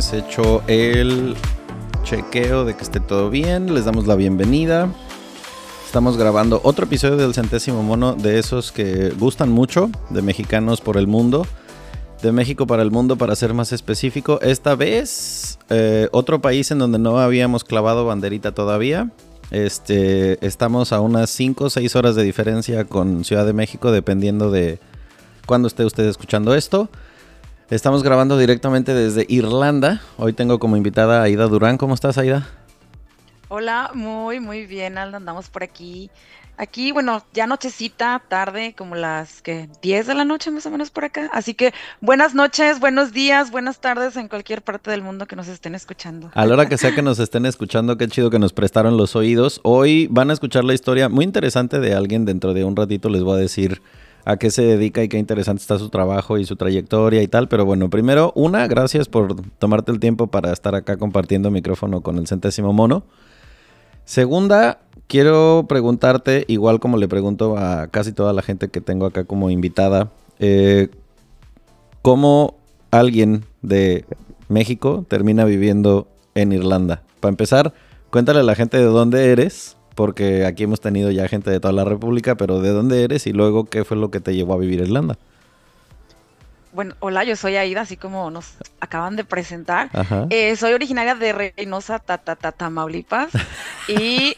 Vez hecho el chequeo de que esté todo bien, les damos la bienvenida. Estamos grabando otro episodio del centésimo mono de esos que gustan mucho, de mexicanos por el mundo, de México para el mundo para ser más específico. Esta vez, eh, otro país en donde no habíamos clavado banderita todavía. Este, estamos a unas 5 o 6 horas de diferencia con Ciudad de México, dependiendo de cuándo esté usted escuchando esto. Estamos grabando directamente desde Irlanda. Hoy tengo como invitada a Aida Durán. ¿Cómo estás, Aida? Hola, muy, muy bien, Aldo, andamos por aquí. Aquí, bueno, ya nochecita, tarde, como las que 10 de la noche más o menos por acá. Así que buenas noches, buenos días, buenas tardes en cualquier parte del mundo que nos estén escuchando. A la hora que sea que nos estén escuchando, qué chido que nos prestaron los oídos. Hoy van a escuchar la historia muy interesante de alguien. Dentro de un ratito les voy a decir a qué se dedica y qué interesante está su trabajo y su trayectoria y tal. Pero bueno, primero, una, gracias por tomarte el tiempo para estar acá compartiendo micrófono con el centésimo mono. Segunda, quiero preguntarte, igual como le pregunto a casi toda la gente que tengo acá como invitada, eh, ¿cómo alguien de México termina viviendo en Irlanda? Para empezar, cuéntale a la gente de dónde eres, porque aquí hemos tenido ya gente de toda la República, pero de dónde eres y luego qué fue lo que te llevó a vivir a Irlanda. Bueno, hola, yo soy Aida, así como nos acaban de presentar. Eh, soy originaria de Reynosa, ta, ta, ta, Tamaulipas, y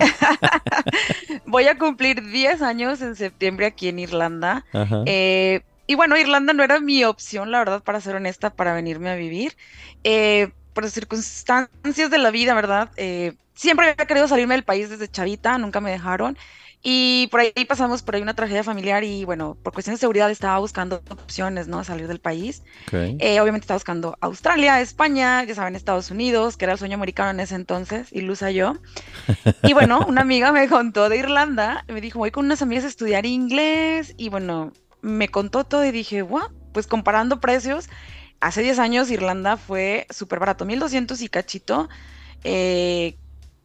voy a cumplir 10 años en septiembre aquí en Irlanda. Eh, y bueno, Irlanda no era mi opción, la verdad, para ser honesta, para venirme a vivir. Eh, por circunstancias de la vida, ¿verdad? Eh, siempre había querido salirme del país desde chavita, nunca me dejaron. Y por ahí pasamos por ahí una tragedia familiar y bueno, por cuestiones de seguridad estaba buscando opciones, ¿no? Salir del país. Eh, obviamente estaba buscando Australia, España, ya saben, Estados Unidos, que era el sueño americano en ese entonces, ilusa yo. Y bueno, una amiga me contó de Irlanda, me dijo, voy con unas amigas a estudiar inglés y bueno, me contó todo y dije, wow, pues comparando precios, hace 10 años Irlanda fue súper barato, 1200 y cachito. eh,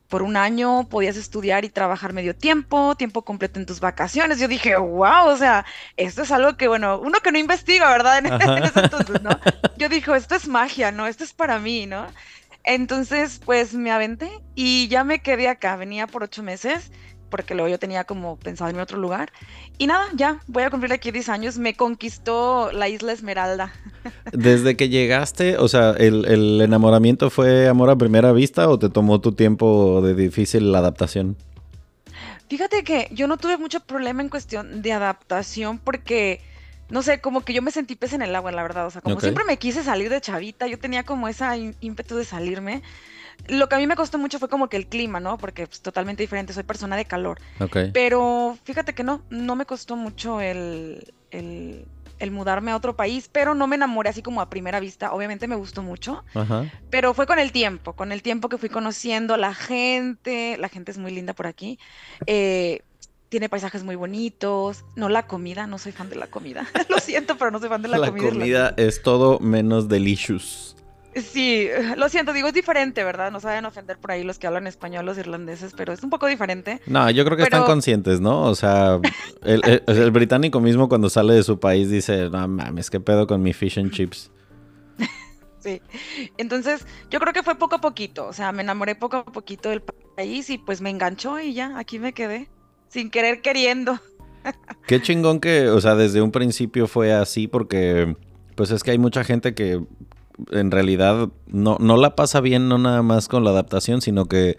por un año podías estudiar y trabajar medio tiempo, tiempo completo en tus vacaciones. Yo dije, wow, o sea, esto es algo que, bueno, uno que no investiga, ¿verdad? En, en ese entonces, ¿no? Yo dije, esto es magia, ¿no? Esto es para mí, ¿no? Entonces, pues me aventé y ya me quedé acá. Venía por ocho meses, porque luego yo tenía como pensado irme a otro lugar. Y nada, ya voy a cumplir aquí 10 años. Me conquistó la isla Esmeralda. Desde que llegaste, o sea, el, el enamoramiento fue amor a primera vista o te tomó tu tiempo de difícil adaptación? Fíjate que yo no tuve mucho problema en cuestión de adaptación porque, no sé, como que yo me sentí pez en el agua, la verdad. O sea, como siempre me quise salir de chavita, yo tenía como esa ímpetu de salirme. Lo que a mí me costó mucho fue como que el clima, ¿no? Porque es totalmente diferente, soy persona de calor. Ok. Pero fíjate que no, no me costó mucho el, el, el mudarme a otro país, pero no me enamoré así como a primera vista. Obviamente me gustó mucho, Ajá. pero fue con el tiempo, con el tiempo que fui conociendo a la gente. La gente es muy linda por aquí. eh, tiene paisajes muy bonitos. No la comida, no soy fan de la comida. Lo siento, pero no soy fan de la, La comida. comida es todo menos delicious. Sí, lo siento, digo, es diferente, ¿verdad? No saben ofender por ahí los que hablan español, los irlandeses, pero es un poco diferente. No, yo creo que están conscientes, ¿no? O sea, el, el, británico mismo cuando sale de su país dice, no mames, ¿qué pedo con mi fish and chips? sí, entonces yo creo que fue poco a poquito, o sea, me enamoré poco a poquito del país y pues me enganchó y ya, aquí me quedé, sin querer queriendo. Qué chingón que, o sea, desde un principio fue así porque... Pues es que hay mucha gente que en realidad no, no la pasa bien no nada más con la adaptación, sino que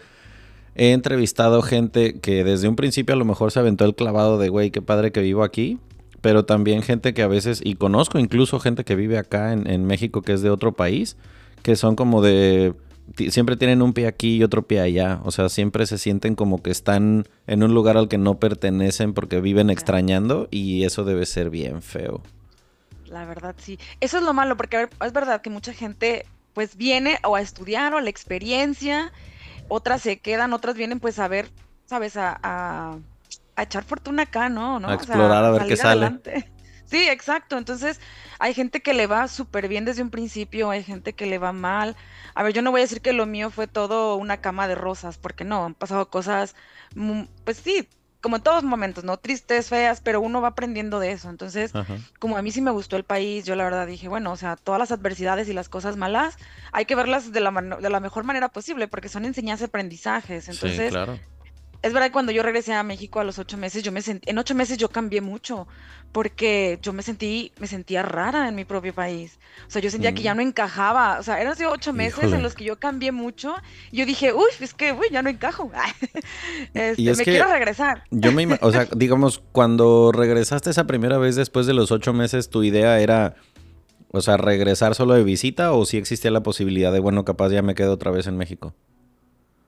he entrevistado gente que desde un principio a lo mejor se aventó el clavado de, güey, qué padre que vivo aquí, pero también gente que a veces, y conozco incluso gente que vive acá en, en México que es de otro país, que son como de, siempre tienen un pie aquí y otro pie allá, o sea, siempre se sienten como que están en un lugar al que no pertenecen porque viven extrañando y eso debe ser bien feo. La verdad, sí. Eso es lo malo, porque es verdad que mucha gente pues viene o a estudiar o a la experiencia, otras se quedan, otras vienen pues a ver, ¿sabes? A, a, echar fortuna acá, ¿no? ¿no? A explorar, a ver qué sale. Sí, exacto. Entonces, hay gente que le va súper bien desde un principio, hay gente que le va mal. A ver, yo no voy a decir que lo mío fue todo una cama de rosas, porque no, han pasado cosas, pues sí, como en todos momentos, ¿no? Tristes, feas, pero uno va aprendiendo de eso. Entonces, como a mí sí me gustó el país, yo la verdad dije, bueno, o sea, todas las adversidades y las cosas malas hay que verlas de la, de la mejor manera posible porque son enseñanzas aprendizajes. Entonces, sí, claro es verdad que cuando yo regresé a México a los ocho meses, yo me sentí, en ocho meses yo cambié mucho, porque yo me sentí, me sentía rara en mi propio país. O sea, yo sentía que ya mm. no encajaba. O sea, eran ocho meses en los que yo cambié mucho. Y yo dije, uy, es que, uy, ya no encajo. este, me quiero regresar. Yo me, o sea, digamos, cuando regresaste esa primera vez después de los ocho meses, tu idea era, o sea, regresar solo de visita o si existía la posibilidad de, bueno, capaz ya me quedo otra vez en México.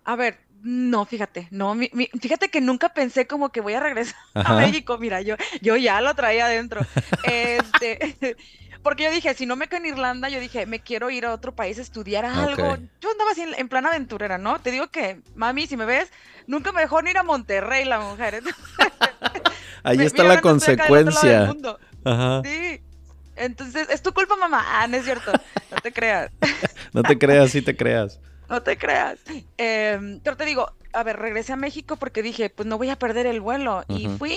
A ver, no, fíjate, no, fíjate que nunca pensé como que voy a regresar a México. Mira, yo, yo ya lo traía adentro. Este, porque yo dije, si no me quedo en Irlanda, yo dije, me quiero ir a otro país a estudiar algo. Yo andaba así en, plan aventurera, ¿no? Te digo que, mami, si me ves, nunca me dejó ni ir a Monterrey la mujer. Ahí está la consecuencia. Ajá. Sí. Entonces, es tu culpa, mamá. Ah, no es cierto. No te creas. no te creas, sí te creas no te creas. Em, pero te digo, a ver, regresé a México porque dije, pues no voy a perder el vuelo. Y fui,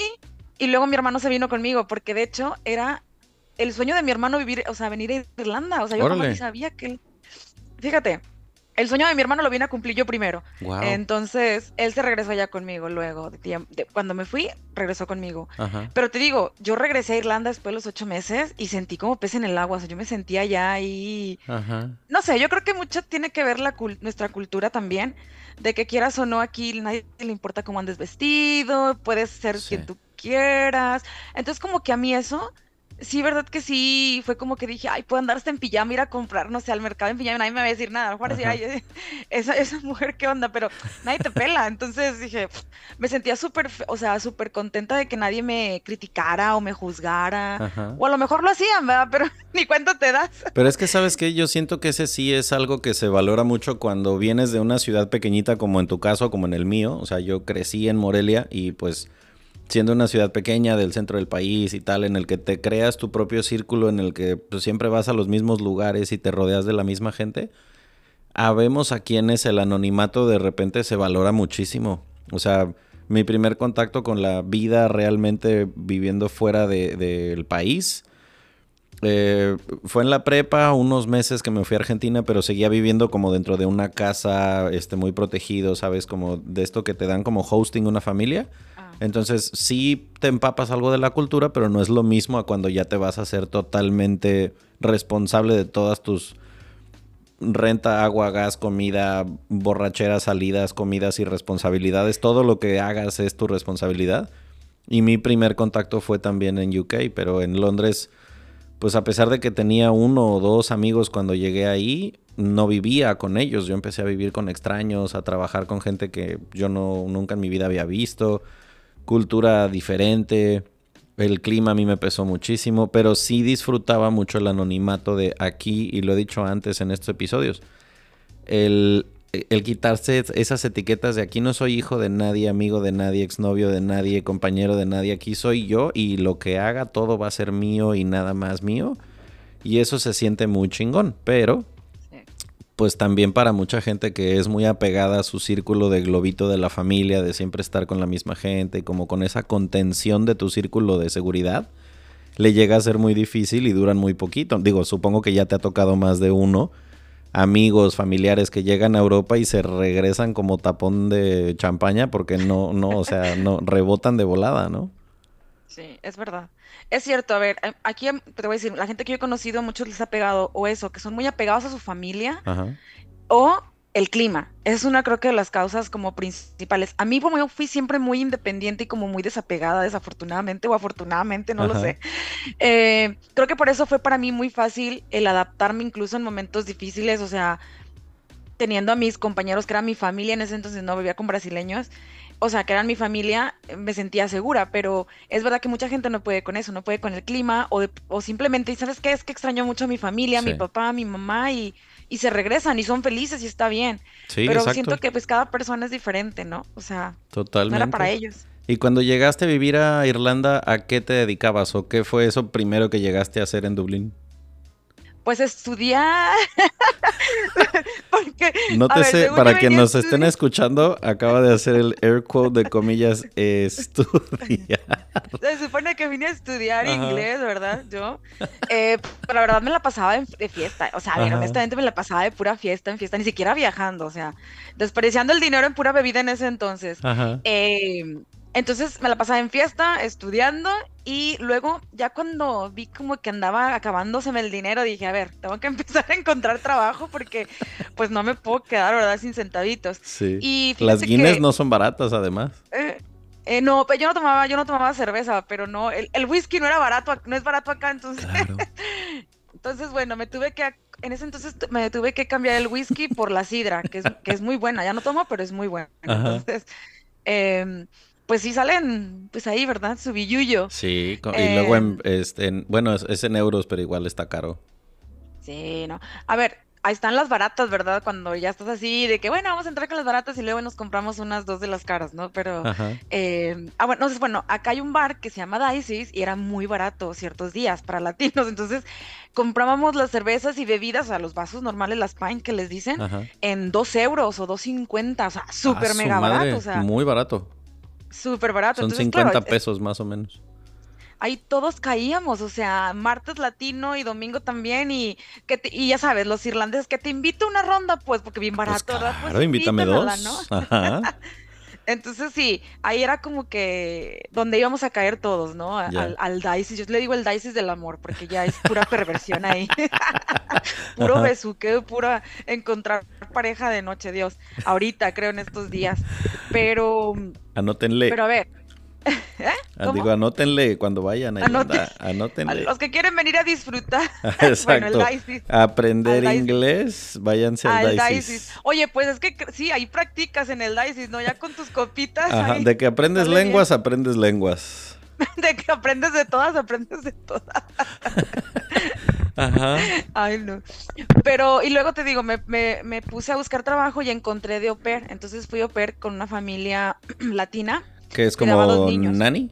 y luego mi hermano se vino conmigo, porque de hecho era el sueño de mi hermano vivir, o sea, venir a Irlanda. O sea, yo no sabía que Fíjate, el sueño de mi hermano lo vine a cumplir yo primero. Entonces, él se regresó allá conmigo luego. De cuando me fui, regresó conmigo. Pero te digo, yo regresé a Irlanda después de los ocho meses y sentí como pez en el agua. O sea, yo me sentía allá y... No sé, yo creo que mucho tiene que ver la nuestra cultura también. De que quieras o no, aquí nadie le importa cómo andes vestido, puedes ser quien tú quieras. Entonces, como que a mí eso sí, verdad que sí, fue como que dije, ay, puedo andar hasta en pijama, ir a comprar, no sé, al mercado en pijama, nadie me va a decir nada, a lo mejor decir, ay, esa, esa mujer, ¿qué onda? Pero nadie te pela, entonces dije, me sentía súper, o sea, súper contenta de que nadie me criticara o me juzgara, o a lo mejor lo hacían, ¿verdad? Pero ni cuenta te das. Pero es que, ¿sabes qué? Yo siento que ese sí es algo que se valora mucho cuando vienes de una ciudad pequeñita como en tu caso, como en el mío, o sea, yo crecí en Morelia y pues siendo una ciudad pequeña del centro del país y tal, en el que te creas tu propio círculo, en el que pues, siempre vas a los mismos lugares y te rodeas de la misma gente, habemos a quienes el anonimato de repente se valora muchísimo. O sea, mi primer contacto con la vida realmente viviendo fuera del país eh, fue en la prepa, unos meses que me fui a Argentina, pero seguía viviendo como dentro de una casa este, muy protegido, ¿sabes? Como de esto que te dan como hosting una familia. Entonces sí te empapas algo de la cultura, pero no es lo mismo a cuando ya te vas a ser totalmente responsable de todas tus renta, agua, gas, comida, borracheras, salidas, comidas y responsabilidades. Todo lo que hagas es tu responsabilidad. Y mi primer contacto fue también en UK, pero en Londres, pues a pesar de que tenía uno o dos amigos cuando llegué ahí, no vivía con ellos. Yo empecé a vivir con extraños, a trabajar con gente que yo no nunca en mi vida había visto cultura diferente, el clima a mí me pesó muchísimo, pero sí disfrutaba mucho el anonimato de aquí, y lo he dicho antes en estos episodios, el, el quitarse esas etiquetas de aquí no soy hijo de nadie, amigo de nadie, exnovio de nadie, compañero de nadie, aquí soy yo y lo que haga todo va a ser mío y nada más mío. Y eso se siente muy chingón, pero pues también para mucha gente que es muy apegada a su círculo de globito de la familia, de siempre estar con la misma gente, como con esa contención de tu círculo de seguridad, le llega a ser muy difícil y duran muy poquito. Digo, supongo que ya te ha tocado más de uno, amigos, familiares que llegan a Europa y se regresan como tapón de champaña porque no, no, o sea, no rebotan de volada, ¿no? Sí, es verdad. Es cierto, a ver, eh, aquí em, te voy a decir, la gente que yo he conocido, muchos les ha pegado o eso, que son muy apegados a su familia Ajá. o el clima. Es una, creo que de las causas como principales. A mí, como yo fui siempre muy independiente y como muy desapegada, desafortunadamente o afortunadamente, no lo sé. eh, creo que por eso fue para mí muy fácil el adaptarme incluso en momentos difíciles, o sea, teniendo a mis compañeros que eran mi familia, en ese entonces no vivía con brasileños, o sea, que eran mi familia, me sentía segura, pero es verdad que mucha gente no puede con eso, no puede con el clima o, de- o simplemente, ¿y ¿sabes qué? Es que extraño mucho a mi familia, a mi papá, a mi mamá y, y se regresan y son felices y está bien, Sí, pero exacto. siento que pues cada persona es diferente, ¿no? O sea, no era para ellos. Y cuando llegaste a vivir a Irlanda, ¿a qué te dedicabas o qué fue eso primero que llegaste a hacer en Dublín? Pues estudiar, porque, ver, Nótese, para a nos estén escuchando, acaba de hacer el air quote de comillas, estudiar. Se supone que vine a estudiar Ajá. inglés, ¿verdad? Yo. Eh, pero la verdad me la pasaba de fiesta. O sea, Ajá. honestamente me la pasaba de pura fiesta en fiesta, ni siquiera viajando. O sea, desperdiciando el dinero en pura bebida en ese entonces. Ajá. Eh, entonces me la pasaba en fiesta, estudiando. Y luego, ya cuando vi como que andaba acabándoseme el dinero, dije, a ver, tengo que empezar a encontrar trabajo porque pues no me puedo quedar, ¿verdad? Sin centavitos. Sí. Y Las que- no son baratas, además. eh, eh, no, pero yo no tomaba, yo no tomaba cerveza, pero no, el, el whisky no era barato, no es barato acá, entonces, Claro. entonces bueno, me tuve que, en ese entonces me tuve que cambiar el whisky por la sidra, que es, que es muy buena, ya no tomo, pero es muy buena. Entonces, em, pues sí salen, pues ahí, ¿verdad? Su billuyo. Sí, y luego, en, Eh, este, en- bueno, es, es en euros, pero igual está caro. Sí, no. A ver, ahí están las baratas, ¿verdad? Cuando ya estás así de que, bueno, vamos a entrar con las baratas y luego nos compramos unas dos de las caras, ¿no? Pero... Eh, ah, bueno, entonces, bueno, acá hay un bar que se llama Daisy's y era muy barato ciertos días para latinos. Entonces, comprábamos las cervezas y bebidas, o sea, los vasos normales, las pint que les dicen, Ajá. en dos euros o 2.50, o sea, súper Ah, mega madre, barato, o sea, Muy barato. Súper barato. Son Entonces, 50 claro, es- pesos más o menos. ahí todos caíamos, o sea, martes latino y domingo también, y que te- y ya sabes, los irlandeses, que te invito a una ronda, pues, porque bien Pues barato, ¿verdad? Pues claro, invítame dos. ¿no? Ajá. Entonces sí, ahí era como que donde íbamos a caer todos, ¿no? A-. Al, al Dices. Yo le digo el Dices del amor, porque ya es pura perversión ahí. Puro besuqueo, pura encontrar pareja de noche, Dios. Ahorita, creo, en estos días. Pero, Anótenle. pero a ver, ¿cómo? Digo, anótenle cuando vayan a Anoten- a Anótenle. los que quieren venir a disfrutar, bueno, Exacto. el. Aprender al inglés, váyanse al Al. Dices. Oye, pues es que sí, ahí practicas en el Dices, ¿no? Ya con tus copitas. Ajá, ahí, de que aprendes bien. lenguas, aprendes lenguas. de que aprendes de todas, aprendes de todas. Ajá. Ay, no. Pero, y luego te digo, me, me, me puse a buscar trabajo y encontré de au pair. Entonces fui au pair con una familia latina. Que es como nani.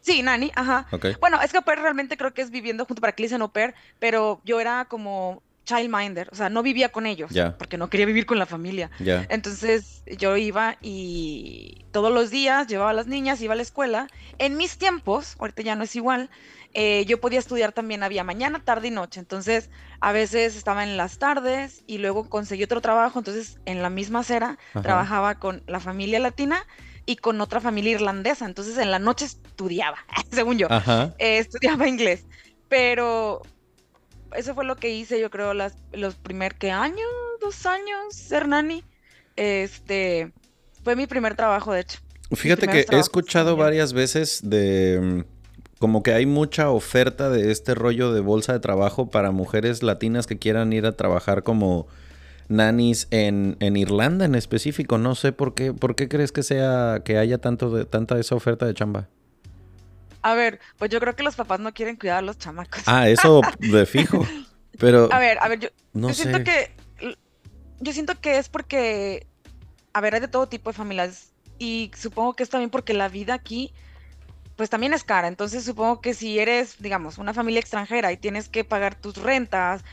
Sí, nani, ajá. Ok. Bueno, es que au pair realmente creo que es viviendo junto para que le dicen au pair, pero yo era como childminder, o sea, no vivía con ellos, porque no quería vivir con la familia. Entonces yo iba y todos los días llevaba a las niñas, iba a la escuela. En mis tiempos, ahorita ya no es igual, eh, yo podía estudiar también, había mañana, tarde y noche. Entonces a veces estaba en las tardes y luego conseguí otro trabajo. Entonces en la misma acera Ajá. trabajaba con la familia latina y con otra familia irlandesa. Entonces en la noche estudiaba, según yo. Eh, estudiaba inglés. Pero eso fue lo que hice, yo creo, las, los primer, ¿qué año? ¿Dos años, Hernani? Este, fue mi primer trabajo, de hecho. Fíjate que he escuchado varias veces de mm, como que hay mucha oferta de este rollo de bolsa de trabajo para mujeres latinas que quieran ir a trabajar como nannies en, en Irlanda en específico. No sé por qué, por qué crees que sea que haya tanto de, tanta esa oferta de chamba. A ver, pues yo creo que los papás no quieren cuidar a los chamacos. Ah, eso de fijo. Pero A ver, a ver, yo, no yo siento que, yo siento que es porque, a ver, hay de todo tipo de familias y supongo que es también porque la vida aquí pues también es cara. Entonces supongo que si eres, digamos, una familia extranjera y tienes que pagar tus rentas,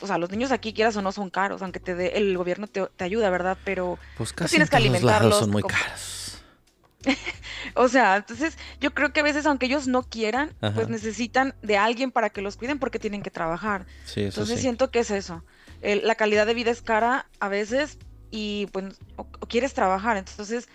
o sea, los niños aquí quieras o no son caros, aunque te dé, el gobierno te, ayuda, ¿verdad? Pero pues casi tienes que alimentarlos. son muy caros. o sea, entonces yo creo que a veces, aunque ellos no quieran, pues necesitan de alguien para que los cuiden porque tienen que trabajar. Sí, eso entonces siento que es eso. la calidad de vida es cara a veces y pues o quieres trabajar. Entonces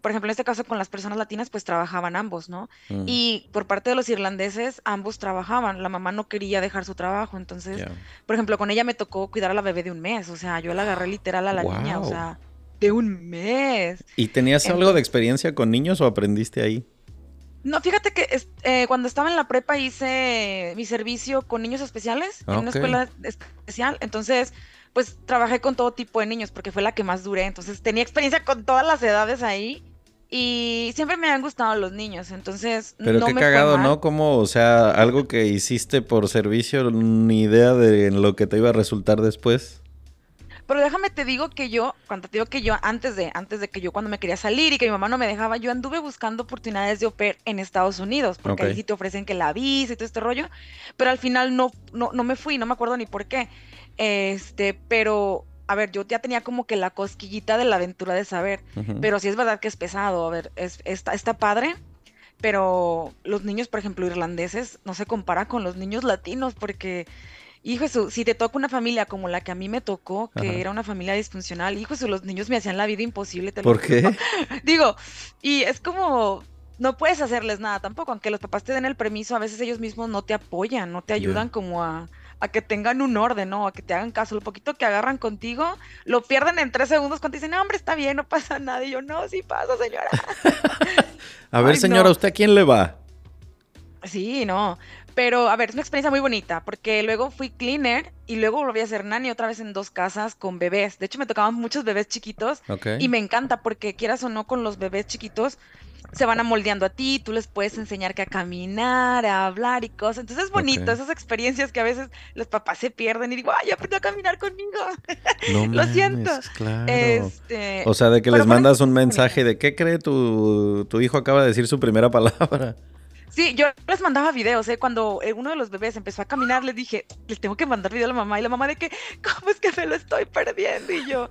por ejemplo, en este caso con las personas latinas, pues trabajaban ambos, ¿no? Mm. Y por parte de los irlandeses, ambos trabajaban. La mamá no quería dejar su trabajo. Entonces, por ejemplo, con ella me tocó cuidar a la bebé de un mes. O sea, yo la agarré literal a la niña, o sea, de un mes. ¿Y tenías algo de experiencia con niños o aprendiste ahí? No, fíjate que eh, cuando estaba en la prepa hice mi servicio con niños especiales en una escuela especial. Entonces, pues trabajé con todo tipo de niños porque fue la que más duré. Entonces tenía experiencia con todas las edades ahí. Y siempre me han gustado los niños, entonces. Pero qué cagado, ¿no? Como, o sea, algo que hiciste por servicio, ni idea de lo que te iba a resultar después. Pero déjame te digo que yo, cuando te digo que yo, antes de, antes de que yo cuando me quería salir y que mi mamá no me dejaba, yo anduve buscando oportunidades de oper en Estados Unidos, porque ahí sí te ofrecen que la visa y todo este rollo, pero al final no, no, no me fui, no me acuerdo ni por qué. Este, pero a ver, yo ya tenía como que la cosquillita de la aventura de saber, pero sí es verdad que es pesado, a ver, es, está, está padre, pero los niños, por ejemplo, irlandeses, no se compara con los niños latinos, porque, hijo eso, si te toca una familia como la que a mí me tocó, que era una familia disfuncional, hijo eso, los niños me hacían la vida imposible. ¿Por qué? Digo, y es como, no puedes hacerles nada tampoco, aunque los papás te den el permiso, a veces ellos mismos no te apoyan, no te ayudan como a a que tengan un orden, ¿no? A que te hagan caso. Lo poquito que agarran contigo, lo pierden en tres segundos cuando dicen, no, hombre, está bien, no pasa nada. Y yo, no, sí pasa, señora. a ver, señora, ¿usted a quién le va? Sí, no. Pero, a ver, es una experiencia muy bonita, porque luego fui cleaner y luego volví a ser nanny otra vez en dos casas con bebés. De hecho, me tocaban muchos bebés chiquitos y me encanta porque quieras o no con los bebés chiquitos, se van amoldeando a ti, tú les puedes enseñar que a caminar, a hablar y cosas. Entonces es bonito, esas experiencias que a veces los papás se pierden y digo, ay, aprendo a caminar conmigo. No Lo siento. Claro. Este, o sea, de que les mandas un mensaje de qué cree tu, tu hijo acaba de decir su primera palabra. Sí, yo les mandaba videos, ¿eh? Cuando eh, uno de los bebés empezó a caminar, le dije, le tengo que mandar video a la mamá. Y la mamá de que, ¿cómo es que me lo estoy perdiendo? Y yo,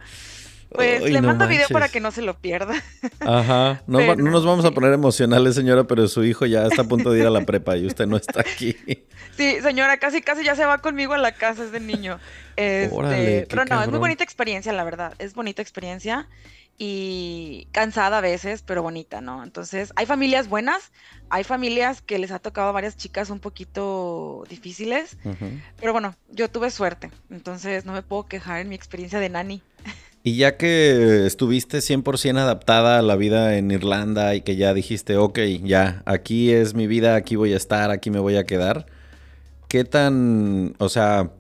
pues le mando video para que no se lo pierda. Ajá. No, nos vamos a poner emocionales, señora, pero su hijo ya está a punto de ir a la prepa y usted no está aquí. Sí, señora, casi casi ya se va conmigo a la casa ese niño. Este, pero no, es muy bonita experiencia, la verdad. Es bonita experiencia y cansada a veces, pero bonita, ¿no? Entonces, hay familias buenas, hay familias que les ha tocado a varias chicas un poquito difíciles, pero bueno, yo tuve suerte, entonces no me puedo quejar en mi experiencia de nani. Y ya que estuviste 100% adaptada a la vida en Irlanda y que ya dijiste, ok, ya, aquí es mi vida, aquí voy a estar, aquí me voy a quedar, ¿qué tan, o sea,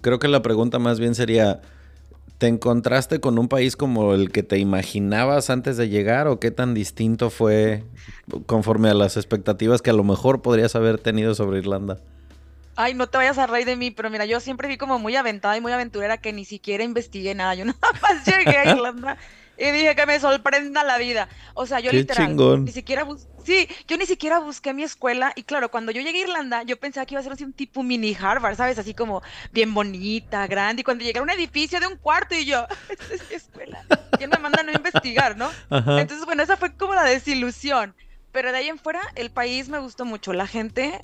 creo que la pregunta más bien sería, ¿te encontraste con un país como el que te imaginabas antes de llegar o qué tan distinto fue conforme a las expectativas que a lo mejor podrías haber tenido sobre Irlanda? Ay, no te vayas a reír de mí, pero mira, yo siempre vi como muy aventada y muy aventurera que ni siquiera investigué nada. Yo nada más llegué a Irlanda y dije que me sorprenda la vida. O sea, yo literal, ni siquiera sí, yo ni siquiera busqué mi escuela y claro, cuando yo llegué a Irlanda, yo pensaba que iba a ser así un tipo mini Harvard, ¿sabes? Así como bien bonita, grande y cuando llegué a un edificio de un cuarto y yo, esta es mi escuela. ¿Quién me manda a no investigar, no? Entonces, bueno, esa fue como la desilusión. Pero de ahí en fuera, el país me gustó mucho. La gente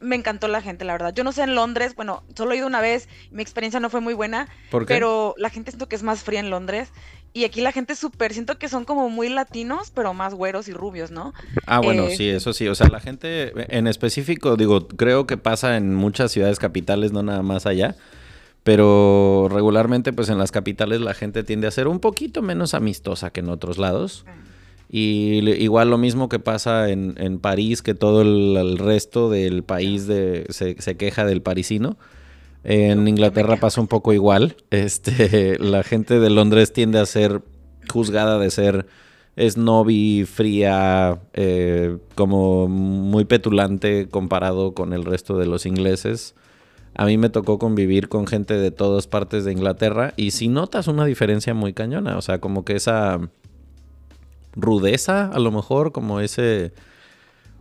me encantó la gente, la verdad. Yo no sé en Londres, bueno, solo he ido una vez, mi experiencia no fue muy buena, pero la gente siento que es más fría en Londres. Y aquí la gente es súper, siento que son como muy latinos, pero más güeros y rubios, ¿no? Ah, bueno, eh, sí, eso sí. O sea, la gente en específico, digo, creo que pasa en muchas ciudades capitales, no nada más allá. Pero regularmente, pues en las capitales la gente tiende a ser un poquito menos amistosa que en otros lados. Ah. Y igual lo mismo que pasa en, en París, que todo el, resto del país de, se, se, queja del parisino. En Inglaterra pasa un poco igual. Este, la gente de Londres tiende a ser juzgada de ser snobby, fría, eh, como muy petulante comparado con el resto de los ingleses. A mí me tocó convivir con gente de todas partes de Inglaterra y si notas una diferencia muy cañona, o sea, como que esa rudeza, a lo mejor, como ese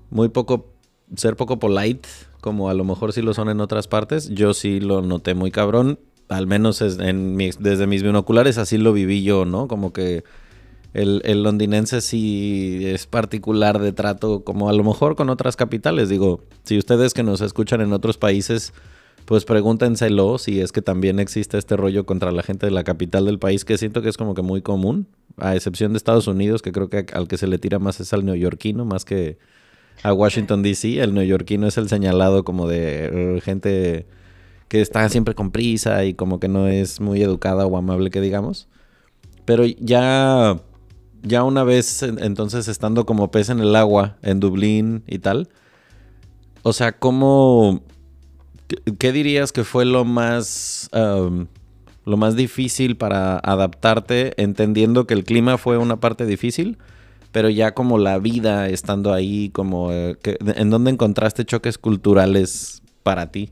muy poco, ser poco polite, como a lo mejor sí lo son en otras partes. Yo sí lo noté muy cabrón, al menos en desde mis binoculares así lo viví yo, ¿no? Como que el, el, londinense sí es particular de trato, como a lo mejor con otras capitales. Digo, si ustedes que nos escuchan en otros países, pues pregúntenselo si es que también existe este rollo contra la gente de la capital del país, que siento que es como que muy común, a excepción de Estados Unidos, que creo que al que se le tira más es al neoyorquino, más que a Washington, D.C. El neoyorquino es el señalado como de uh, gente que está siempre con prisa y como que no es muy educada o amable, que digamos. Pero ya ya una vez entonces estando como pez en el agua en Dublín y tal, o sea, ¿cómo, qué, dirías que fue lo más, lo más difícil para adaptarte, entendiendo que el clima fue una parte difícil, pero ya como la vida estando ahí, como, eh, ¿en dónde encontraste choques culturales para ti?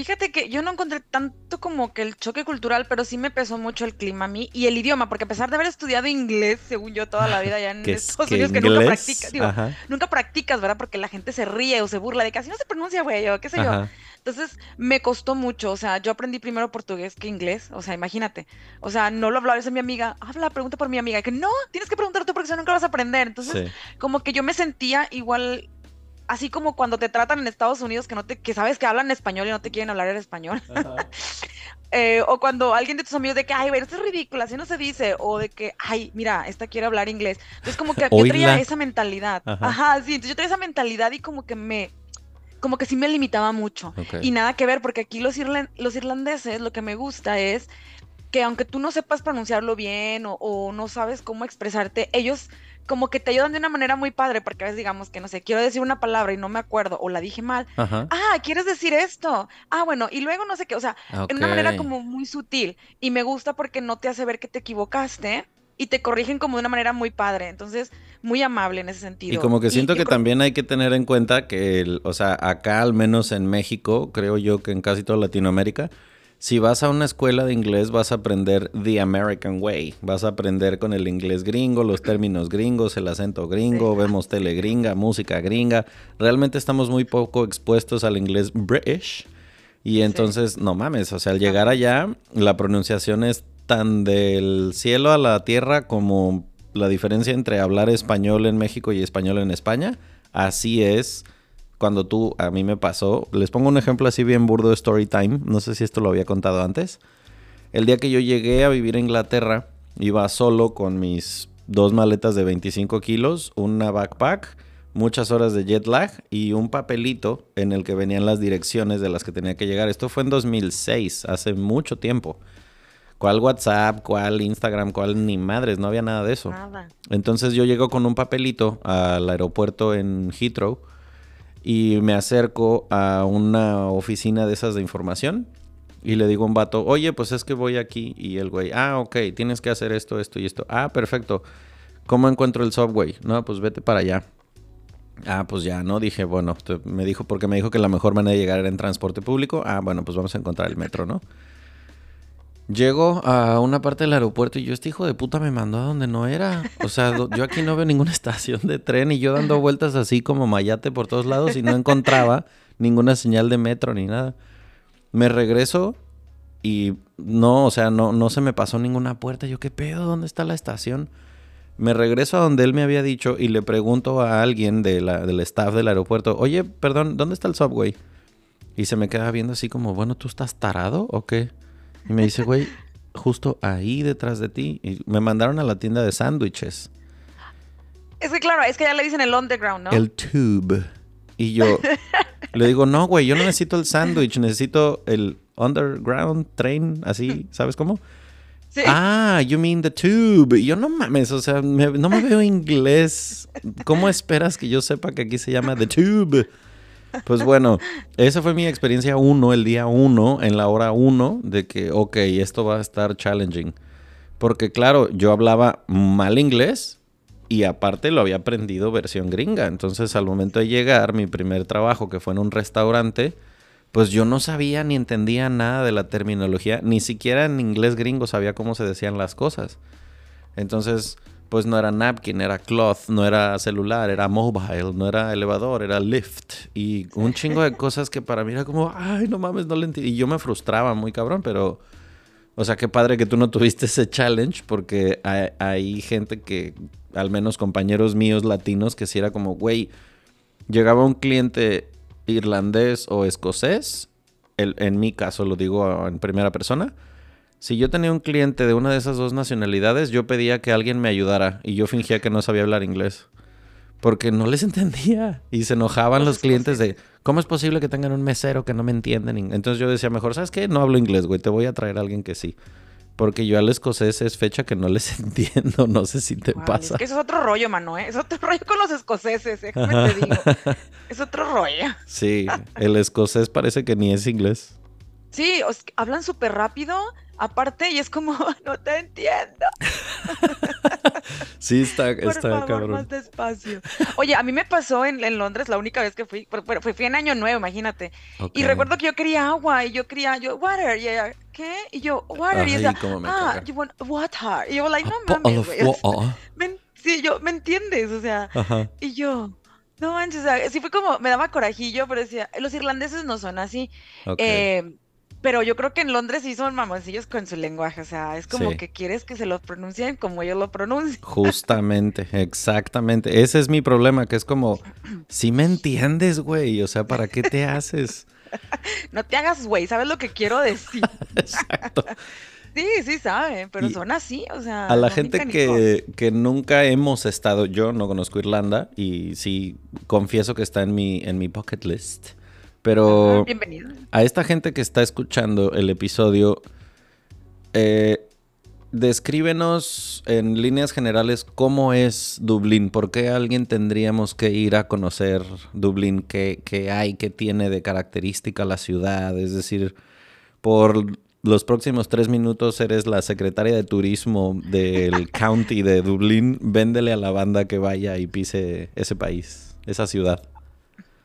Fíjate que yo no encontré tanto como que el choque cultural, pero sí me pesó mucho el clima a mí y el idioma, porque a pesar de haber estudiado inglés, según yo, toda la vida ya en Estados Unidos, que nunca practicas, digo, nunca practicas, ¿verdad? Porque la gente se ríe o se burla de que así no se pronuncia, güey, o qué sé yo. Entonces, me costó mucho, o sea, yo aprendí primero portugués que inglés, o sea, imagínate. O sea, no lo hablaba, esa mi amiga, habla, pregunta por mi amiga, que no, tienes que preguntar tú porque si no nunca vas a aprender. Entonces, como que yo me sentía igual así como cuando te tratan en Estados Unidos que no te, que sabes que hablan español y no te quieren hablar en español. Eh, o cuando alguien de tus amigos de que, ay, güey, esto es ridículo, así no se dice. O de que, ay, mira, esta quiere hablar inglés. Entonces como que yo traía esa mentalidad. Ajá. sí, entonces yo traía esa mentalidad y como que me, como que sí me limitaba mucho. Y nada que ver, porque aquí los, los irlandeses lo que me gusta es que aunque tú no sepas pronunciarlo bien o no sabes cómo expresarte, ellos como que te ayudan de una manera muy padre, porque a veces digamos que, no sé, quiero decir una palabra y no me acuerdo o la dije mal. Ah, ¿quieres decir esto? Ah, bueno, y luego no sé qué, o sea, en una manera como muy sutil. Y me gusta porque no te hace ver que te equivocaste y te corrigen como de una manera muy padre. Entonces, muy amable en ese sentido. Y como que siento que también hay que tener en cuenta que, o sea, acá al menos en México, creo yo que en casi toda Latinoamérica, si vas a una escuela de inglés vas a aprender the American way, vas a aprender con el inglés gringo, los términos gringos, el acento gringo, vemos tele gringa, música gringa. Realmente estamos muy poco expuestos al inglés British. Y entonces, no mames, o sea, al llegar allá, la pronunciación es tan del cielo a la tierra como la diferencia entre hablar español en México y español en España. Así es cuando tú, a mí me pasó, les pongo un ejemplo así bien burdo de story time, no sé si esto lo había contado antes. El día que yo llegué a vivir a Inglaterra, iba solo con mis dos maletas de 25 kilos, una backpack, muchas horas de jet lag y un papelito en el que venían las direcciones de las que tenía que llegar. Esto fue en 2006, hace mucho tiempo. ¿Cuál WhatsApp? ¿Cuál Instagram? ¿Cuál ni madres? No había nada de eso. Nada. Entonces yo llego con un papelito al aeropuerto en Heathrow y me acerco a una oficina de esas de información y le digo a un vato, oye, pues es que voy aquí. Y el güey, ah, ok, tienes que hacer esto, esto y esto. Ah, perfecto. ¿Cómo encuentro el subway? No, pues vete para allá. Ah, pues ya, ¿no? Dije, bueno, me dijo, porque me dijo que la mejor manera de llegar era en transporte público. Ah, bueno, pues vamos a encontrar el metro, ¿no? Llego a una parte del aeropuerto y yo, este hijo de puta me mandó a donde no era. O sea, yo aquí no veo ninguna estación de tren y yo dando vueltas así como mayate por todos lados y no encontraba ninguna señal de metro ni nada. Me regreso y no, o sea, no, no se me pasó ninguna puerta. Yo, ¿qué pedo? ¿Dónde está la estación? Me regreso a donde él me había dicho y le pregunto a alguien de del staff del aeropuerto, oye, perdón, ¿dónde está el subway? Y se me queda viendo así como, bueno, ¿tú estás tarado o qué? Y me dice, güey, justo ahí detrás de ti. Y me mandaron a la tienda de sándwiches. Es que claro, es que ya le dicen el underground, ¿no? El tube. Y yo le digo, no, güey, yo no necesito el sándwich, necesito el underground train, así, ¿sabes cómo? Sí. Ah, you mean the tube. Y yo no mames, o sea, no me veo inglés. ¿Cómo esperas que yo sepa que aquí se llama the tube? Pues bueno, esa fue mi experiencia uno, el día uno, en la hora uno, de que, ok, esto va a estar challenging. Porque claro, yo hablaba mal inglés y aparte lo había aprendido versión gringa. Entonces al momento de llegar, mi primer trabajo, que fue en un restaurante, pues yo no sabía ni entendía nada de la terminología, ni siquiera en inglés gringo sabía cómo se decían las cosas. Entonces, pues no era napkin, era cloth, no era celular, era mobile, no era elevador, era lift. Y un chingo de cosas que para mí era como, ay, no mames, no le entiendo. Y yo me frustraba muy cabrón, pero, o sea, qué padre que tú no tuviste ese challenge, porque hay, gente que, al menos compañeros míos latinos, que si era como, güey, llegaba un cliente irlandés o escocés, en mi caso lo digo en primera persona, si yo tenía un cliente de una de esas dos nacionalidades, yo pedía que alguien me ayudara y yo fingía que no sabía hablar inglés. Porque no les entendía. Y se enojaban los clientes de, ¿cómo es posible que tengan un mesero que no me entienden? Entonces yo decía, mejor, ¿sabes qué? No hablo inglés, güey, te voy a traer a alguien que sí. Porque yo al escocés es fecha que no les entiendo, no sé si te pasa. Es que eso es otro rollo, mano, ¿eh? Es otro rollo con los escoceses, ¿eh? te digo? es otro rollo. Sí, el escocés parece que ni es inglés. Sí, hablan súper rápido aparte y es como, no te entiendo. sí, está, está Por favor, más despacio. Oye, a mí me pasó en, Londres la única vez que fui, pero fui, en Año Nuevo, imagínate. Y recuerdo que yo quería agua y yo quería, yo, water, y ella, ¿qué? Y yo, water, y ella, ah, you want water. Y yo, like, no mames, güey. sí, yo, ¿me entiendes? O sea, y yo... No manches, o sea, sí fue como, me daba corajillo, pero decía, los irlandeses no son así. Eh, pero yo creo que en Londres sí son mamoncillos con su lenguaje, o sea, es como que quieres que se lo pronuncien como ellos lo pronuncian. Justamente, exactamente. Ese es mi problema, que es como, si me entiendes, güey, o sea, ¿para qué te haces? no te hagas, güey, ¿sabes lo que quiero decir? Exacto. Sí, sí saben, pero son así, o sea. A la gente que, que, nunca hemos estado, yo no conozco Irlanda y sí confieso que está en mi, en mi bucket list. Pero a esta gente que está escuchando el episodio, eh, descríbenos en líneas generales cómo es Dublín, por qué alguien tendríamos que ir a conocer Dublín, qué, qué hay, qué tiene de característica la ciudad, es decir, por los próximos tres minutos eres la secretaria de turismo del county de Dublín, véndele a la banda que vaya y pise ese país, esa ciudad.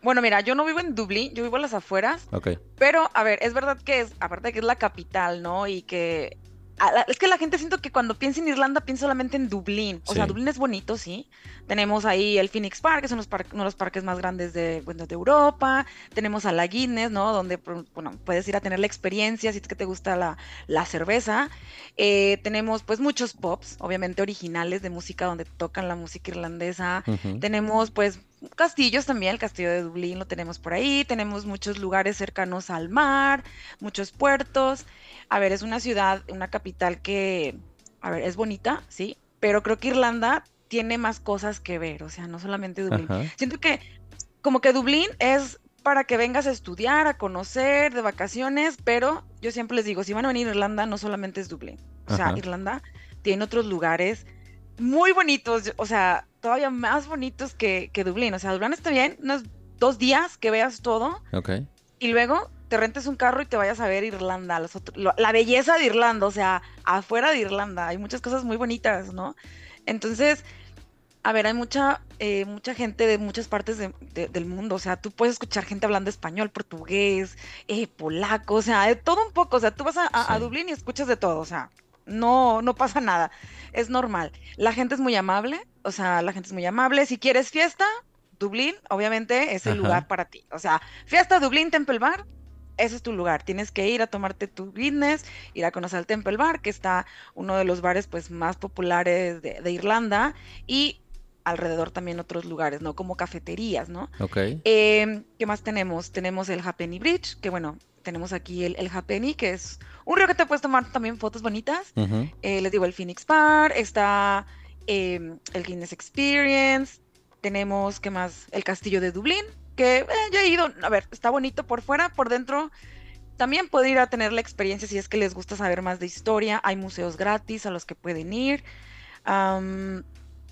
Bueno, mira, yo no vivo en Dublín, yo vivo en las afueras. Ok. Pero, a ver, es verdad que es, aparte de que es la capital, ¿no? Y que es que la gente siento que cuando piensa en Irlanda piensa solamente en Dublín. O sea, Dublín es bonito, sí. Tenemos ahí el Phoenix Park, que son uno de los parques más grandes de, de Europa. Tenemos a la Guinness, ¿no? Donde, bueno, puedes ir a tener la experiencia si es que te gusta la, cerveza. Eh, tenemos, pues, muchos pops, obviamente originales de música donde tocan la música irlandesa. Tenemos, pues, castillos también, el castillo de Dublín lo tenemos por ahí. Tenemos muchos lugares cercanos al mar, muchos puertos. A ver, es una ciudad, una capital que, a ver, es bonita, sí, pero creo que Irlanda tiene más cosas que ver, o sea, no solamente Dublín. Siento que como que Dublín es para que vengas a estudiar, a conocer, de vacaciones, pero yo siempre les digo, si van a venir a Irlanda, no solamente es Dublín. O sea, Irlanda tiene otros lugares muy bonitos, o sea, todavía más bonitos que, que Dublín. O sea, Dublín está bien, unos dos días que veas todo. Ok. Y luego te rentes un carro y te vayas a ver Irlanda, la belleza de Irlanda, o sea, afuera de Irlanda, hay muchas cosas muy bonitas, ¿no? Entonces, a ver, hay mucha, eh, mucha gente de muchas partes del mundo, o sea, tú puedes escuchar gente hablando español, portugués, eh, polaco, o sea, de todo un poco, o sea, tú vas a, Dublín y escuchas de todo, o sea, no, no pasa nada, es normal. La gente es muy amable, o sea, la gente es muy amable, si quieres fiesta, Dublín, obviamente, es el lugar para ti. O sea, fiesta Dublín Temple Bar, ese es tu lugar. Tienes que ir a tomarte tu business, ir a conocer el Temple Bar, que está uno de los bares pues más populares de, Irlanda y alrededor también otros lugares, ¿no? Como cafeterías, ¿no? Ok. Em, ¿Qué más tenemos? Tenemos el Halfpenny Bridge, que bueno, tenemos aquí el, el Halfpenny, que es un río que te puedes tomar también fotos bonitas. Eh, les digo, el Phoenix Bar, está em, el Guinness Experience, tenemos, ¿qué más? El Castillo de Dublín, que eh, ya he ido, a ver, está bonito por fuera, por dentro también puede ir a tener la experiencia si es que les gusta saber más de historia. Hay museos gratis a los que pueden ir.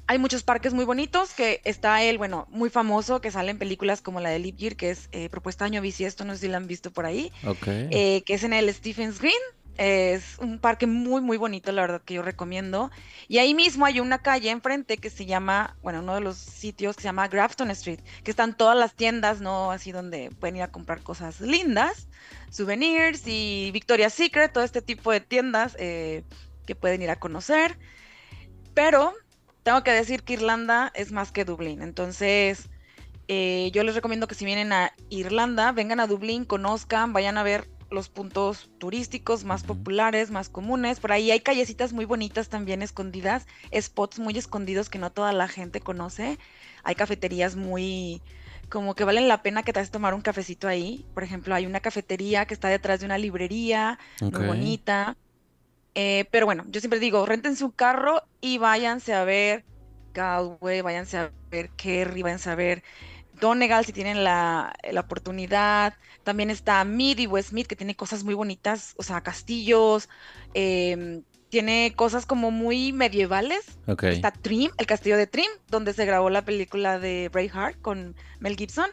Hay muchos parques muy bonitos, que está el, bueno, muy famoso, que sale en películas como la de Leap Year, que es eh, Propuesta Año Bisiesto, no sé si la han visto por ahí. Eh, que es en el Stephens Green, es un parque muy, muy bonito, la verdad que yo recomiendo. Y ahí mismo hay una calle enfrente que se llama, bueno, uno de los sitios que se llama Grafton Street, que están todas las tiendas, ¿no? Así donde pueden ir a comprar cosas lindas, souvenirs y Victoria's Secret, todo este tipo de tiendas eh, que pueden ir a conocer. Pero tengo que decir que Irlanda es más que Dublín. Entonces, eh, yo les recomiendo que si vienen a Irlanda, vengan a Dublín, conozcan, vayan a ver los puntos turísticos más populares, más comunes. Por ahí hay callecitas muy bonitas también escondidas, spots muy escondidos que no toda la gente conoce. Hay cafeterías muy como que valen la pena que te hagas tomar un cafecito ahí. Por ejemplo, hay una cafetería que está detrás de una librería muy bonita. Eh, pero bueno, yo siempre digo, rentense un carro y váyanse a ver Galway, váyanse a ver Kerry, váyanse a ver Donegal si tienen la, oportunidad. También está Mead y Westmead, que tiene cosas muy bonitas, o sea, castillos, em, tiene cosas como muy medievales. Está Trim, el castillo de Trim, donde se grabó la película de Braveheart con Mel Gibson.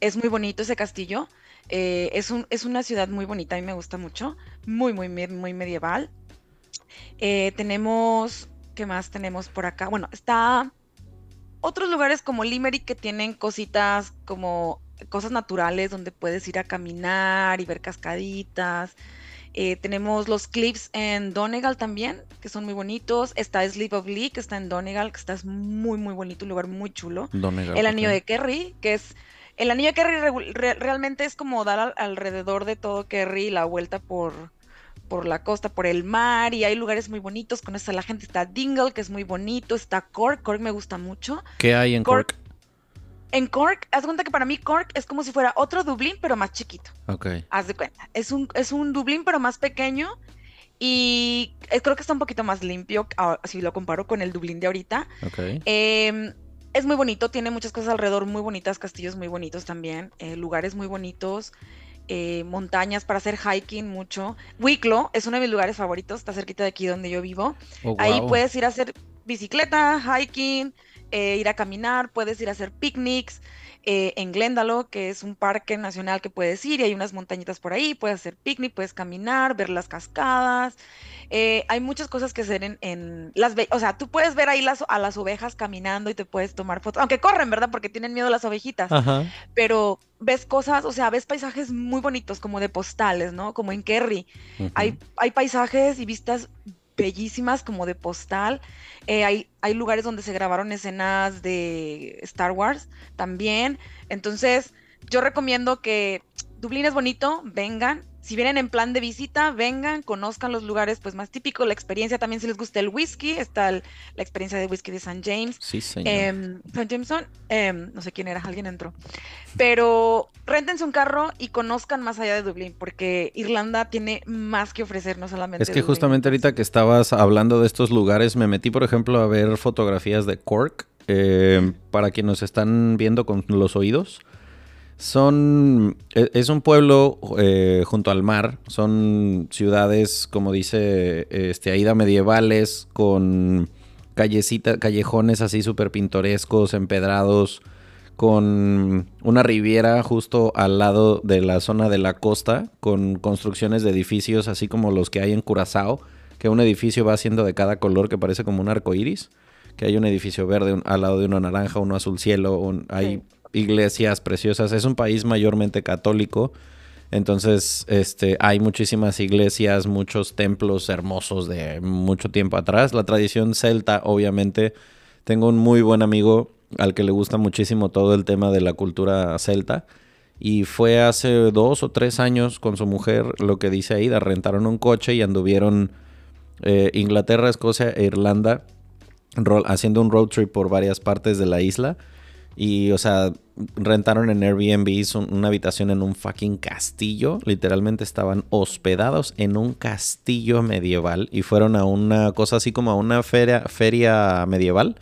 Es muy bonito ese castillo. Eh, es, un, es una ciudad muy bonita, a mí me gusta mucho. Muy, muy, muy medieval. Eh, tenemos, ¿qué más tenemos por acá? Bueno, está otros lugares como Limerick que tienen cositas como cosas naturales donde puedes ir a caminar y ver cascaditas. Eh, tenemos los cliffs en Donegal también, que son muy bonitos. Está Sleep of Lee, que está en Donegal, que está muy, muy bonito, un lugar muy chulo. el anillo de Kerry, que es... El anillo de Kerry realmente es como dar alrededor de todo Kerry la vuelta por, por la costa, por el mar, y hay lugares muy bonitos, con esta la gente. Está Dingle, que es muy bonito, está Cork, Cork me gusta mucho. ¿Qué hay en Cork? En Cork, haz de cuenta que para mí Cork es como si fuera otro Dublín, pero más chiquito. Ok. Haz de cuenta. Es un, es un Dublín, pero más pequeño. Y creo que está un poquito más limpio ah, si lo comparo con el Dublín de ahorita. Ok. Em, es muy bonito, tiene muchas cosas alrededor muy bonitas, castillos muy bonitos también, eh, lugares muy bonitos. Eh, montañas para hacer hiking mucho. Wicklow es uno de mis lugares favoritos, está cerquita de aquí donde yo vivo. Oh, Ahí puedes ir a hacer bicicleta, hiking, eh, ir a caminar, puedes ir a hacer picnics. Eh, en Glendalough, que es un parque nacional que puedes ir y hay unas montañitas por ahí, puedes hacer picnic, puedes caminar, ver las cascadas. Eh, hay muchas cosas que hacer en, las... O sea, tú puedes ver ahí las, a las ovejas caminando y te puedes tomar fotos, aunque corren, ¿verdad? Porque tienen miedo las ovejitas. Pero ves cosas, o sea, ves paisajes muy bonitos, como de postales, ¿no? Como en Kerry. hay, hay paisajes y vistas bellísimas como de postal. Eh, hay, hay lugares donde se grabaron escenas de Star Wars también. Entonces, yo recomiendo que Dublín es bonito, vengan, si vienen en plan de visita, vengan, conozcan los lugares pues más típicos, la experiencia también si les gusta el whisky, está la experiencia de whisky de St. James. Sí, señor. Em, St. Jameson, em, no sé quién era, alguien entró. Pero réntense un carro y conozcan más allá de Dublín, porque Irlanda tiene más que ofrecer, no solamente. Es que justamente ahorita que estabas hablando de estos lugares, me metí, por ejemplo, a ver fotografías de Cork. Eh, para quienes nos están viendo con los oídos. Son. E, es un pueblo eh, junto al mar. Son ciudades, como dice este, Aida, medievales, con callecitas, callejones así súper pintorescos, empedrados, con una riviera justo al lado de la zona de la costa, con construcciones de edificios así como los que hay en Curazao, que un edificio va siendo de cada color que parece como un arco iris. Que hay un edificio verde al lado de uno naranja, uno azul cielo, hay iglesias preciosas. Es un país mayormente católico. Entonces, este, hay muchísimas iglesias, muchos templos hermosos de mucho tiempo atrás. La tradición celta, obviamente, tengo un muy buen amigo al que le gusta muchísimo todo el tema de la cultura celta. Y fue hace dos o tres años con su mujer, lo que dice Aida, rentaron un coche y anduvieron eh, Inglaterra, Escocia e Irlanda haciendo un road trip por varias partes de la isla. Y, o sea, rentaron en Airbnb una habitación en un fucking castillo. Literalmente estaban hospedados en un castillo medieval y fueron a una cosa así como a una feria, feria medieval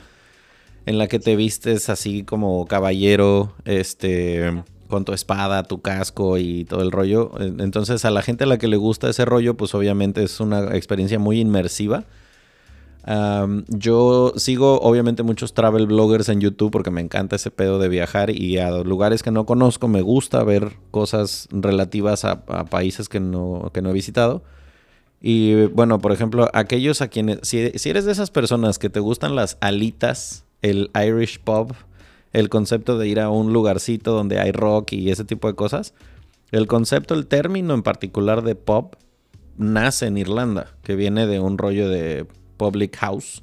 en la que te vistes así como caballero, este, con tu espada, tu casco y todo el rollo. Entonces a la gente a la que le gusta ese rollo, pues obviamente es una experiencia muy inmersiva yo sigo obviamente muchos travel bloggers en YouTube porque me encanta ese pedo de viajar y a lugares que no conozco me gusta ver cosas relativas a, países que no, que no he visitado. Y bueno, por ejemplo, aquellos a quienes, si, si, eres de esas personas que te gustan las alitas, el Irish pub, el concepto de ir a un lugarcito donde hay rock y ese tipo de cosas, el concepto, el término en particular de pub nace en Irlanda, que viene de un rollo de Public House,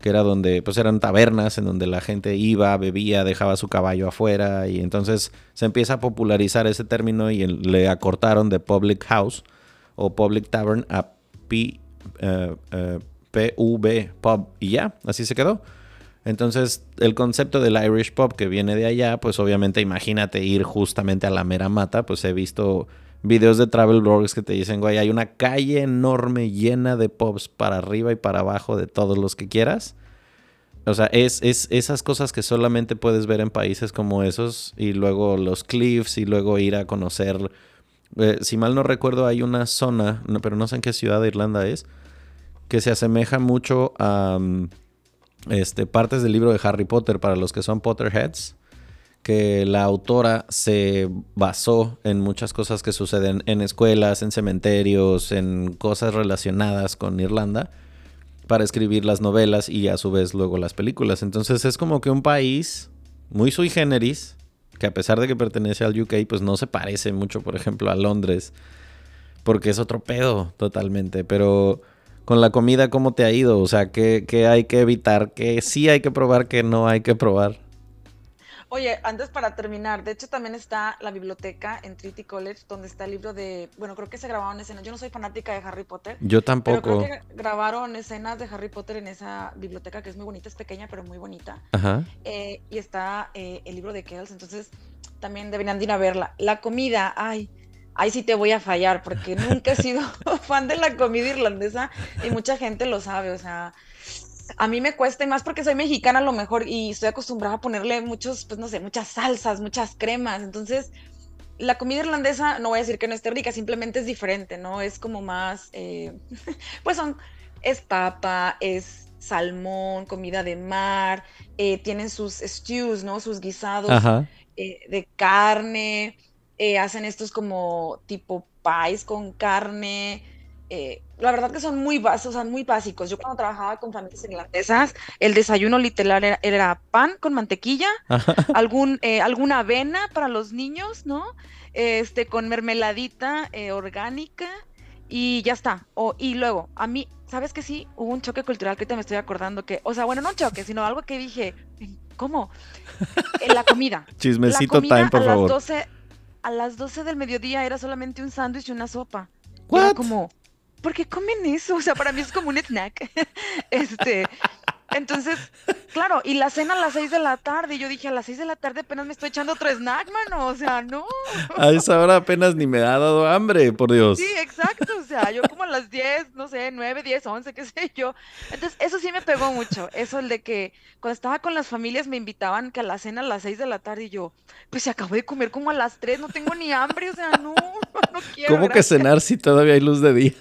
que era donde, pues eran tabernas en donde la gente iba, bebía, dejaba su caballo afuera y entonces se empieza a popularizar ese término y le acortaron de public house o public tavern a P, eh, eh, PV, pub, y ya, así se quedó. Entonces, el concepto del Irish pub que viene de allá, pues obviamente imagínate ir justamente a la mera mata, pues he visto videos de travel blogs que te dicen, güey, hay una calle enorme llena de pubs para arriba y para abajo de todos los que quieras. O sea, es, es esas cosas que solamente puedes ver en países como esos y luego los cliffs y luego ir a conocer. Eh, si mal no recuerdo, hay una zona, pero no sé en qué ciudad de Irlanda es, que se asemeja mucho a mm, este, partes del libro de Harry Potter para los que son Potterheads que la autora se basó en muchas cosas que suceden en escuelas, en cementerios, en cosas relacionadas con Irlanda para escribir las novelas y a su vez luego las películas. Entonces es como que un país muy sui generis, que a pesar de que pertenece al UK, pues no se parece mucho, por ejemplo, a Londres, porque es otro pedo totalmente, pero con la comida, ¿cómo te ha ido? O sea, ¿qué, hay que evitar? ¿Qué sí hay que probar? ¿Qué no hay que probar? Oye, antes para terminar, de hecho también está la biblioteca en Trinity College, donde está el libro de, bueno, creo que se grabaron escenas, yo no soy fanática de Harry Potter. Yo tampoco. Pero creo que grabaron escenas de Harry Potter en esa biblioteca que es muy bonita, es pequeña, pero muy bonita. Ajá. Eh, y está eh, el libro de Kells, entonces también deberían ir a verla. La comida, ay, ahí sí te voy a fallar, porque nunca he sido fan de la comida irlandesa y mucha gente lo sabe, o sea a mí me cuesta, y más porque soy mexicana a lo mejor y estoy acostumbrada a ponerle muchos, pues no sé, muchas salsas, muchas cremas. Entonces, la comida irlandesa, no voy a decir que no esté rica, simplemente es diferente, ¿no? Es como más, eh, pues son, es papa, es salmón, comida de mar, eh, tienen sus stews, ¿no? Sus guisados eh, de carne, hacen estos como tipo pies con carne, la verdad que son muy, básicos, muy básicos. Yo cuando trabajaba con familias irlandesas, el desayuno literal era, pan con mantequilla, algún, eh, alguna avena para los niños, ¿no? Este, con mermeladita eh, orgánica y ya está. O, y luego, a mí, ¿sabes que sí? Hubo un choque cultural que te me estoy acordando que, o sea, bueno, no un choque, sino algo que dije, ¿cómo? En la comida. Chismecito time, por a favor. Las 12, a las 12 del mediodía era solamente un sándwich y una sopa. Era como, ¿por qué comen eso? O sea, para mí es como un snack. este, entonces, claro, y la cena a las seis de la tarde. Y yo dije, a las seis de la tarde apenas me estoy echando otro snack, mano. O sea, no. A esa hora apenas ni me ha dado hambre, por Dios. Sí, exacto. O sea, yo como a las diez, no sé, nueve, diez, once, qué sé yo. Entonces, eso sí me pegó mucho. Eso el de que cuando estaba con las familias me invitaban que a la cena a las seis de la tarde y yo, pues se acabó de comer como a las tres, no tengo ni hambre. O sea, no, no quiero. ¿Cómo que cenar si todavía hay luz de día?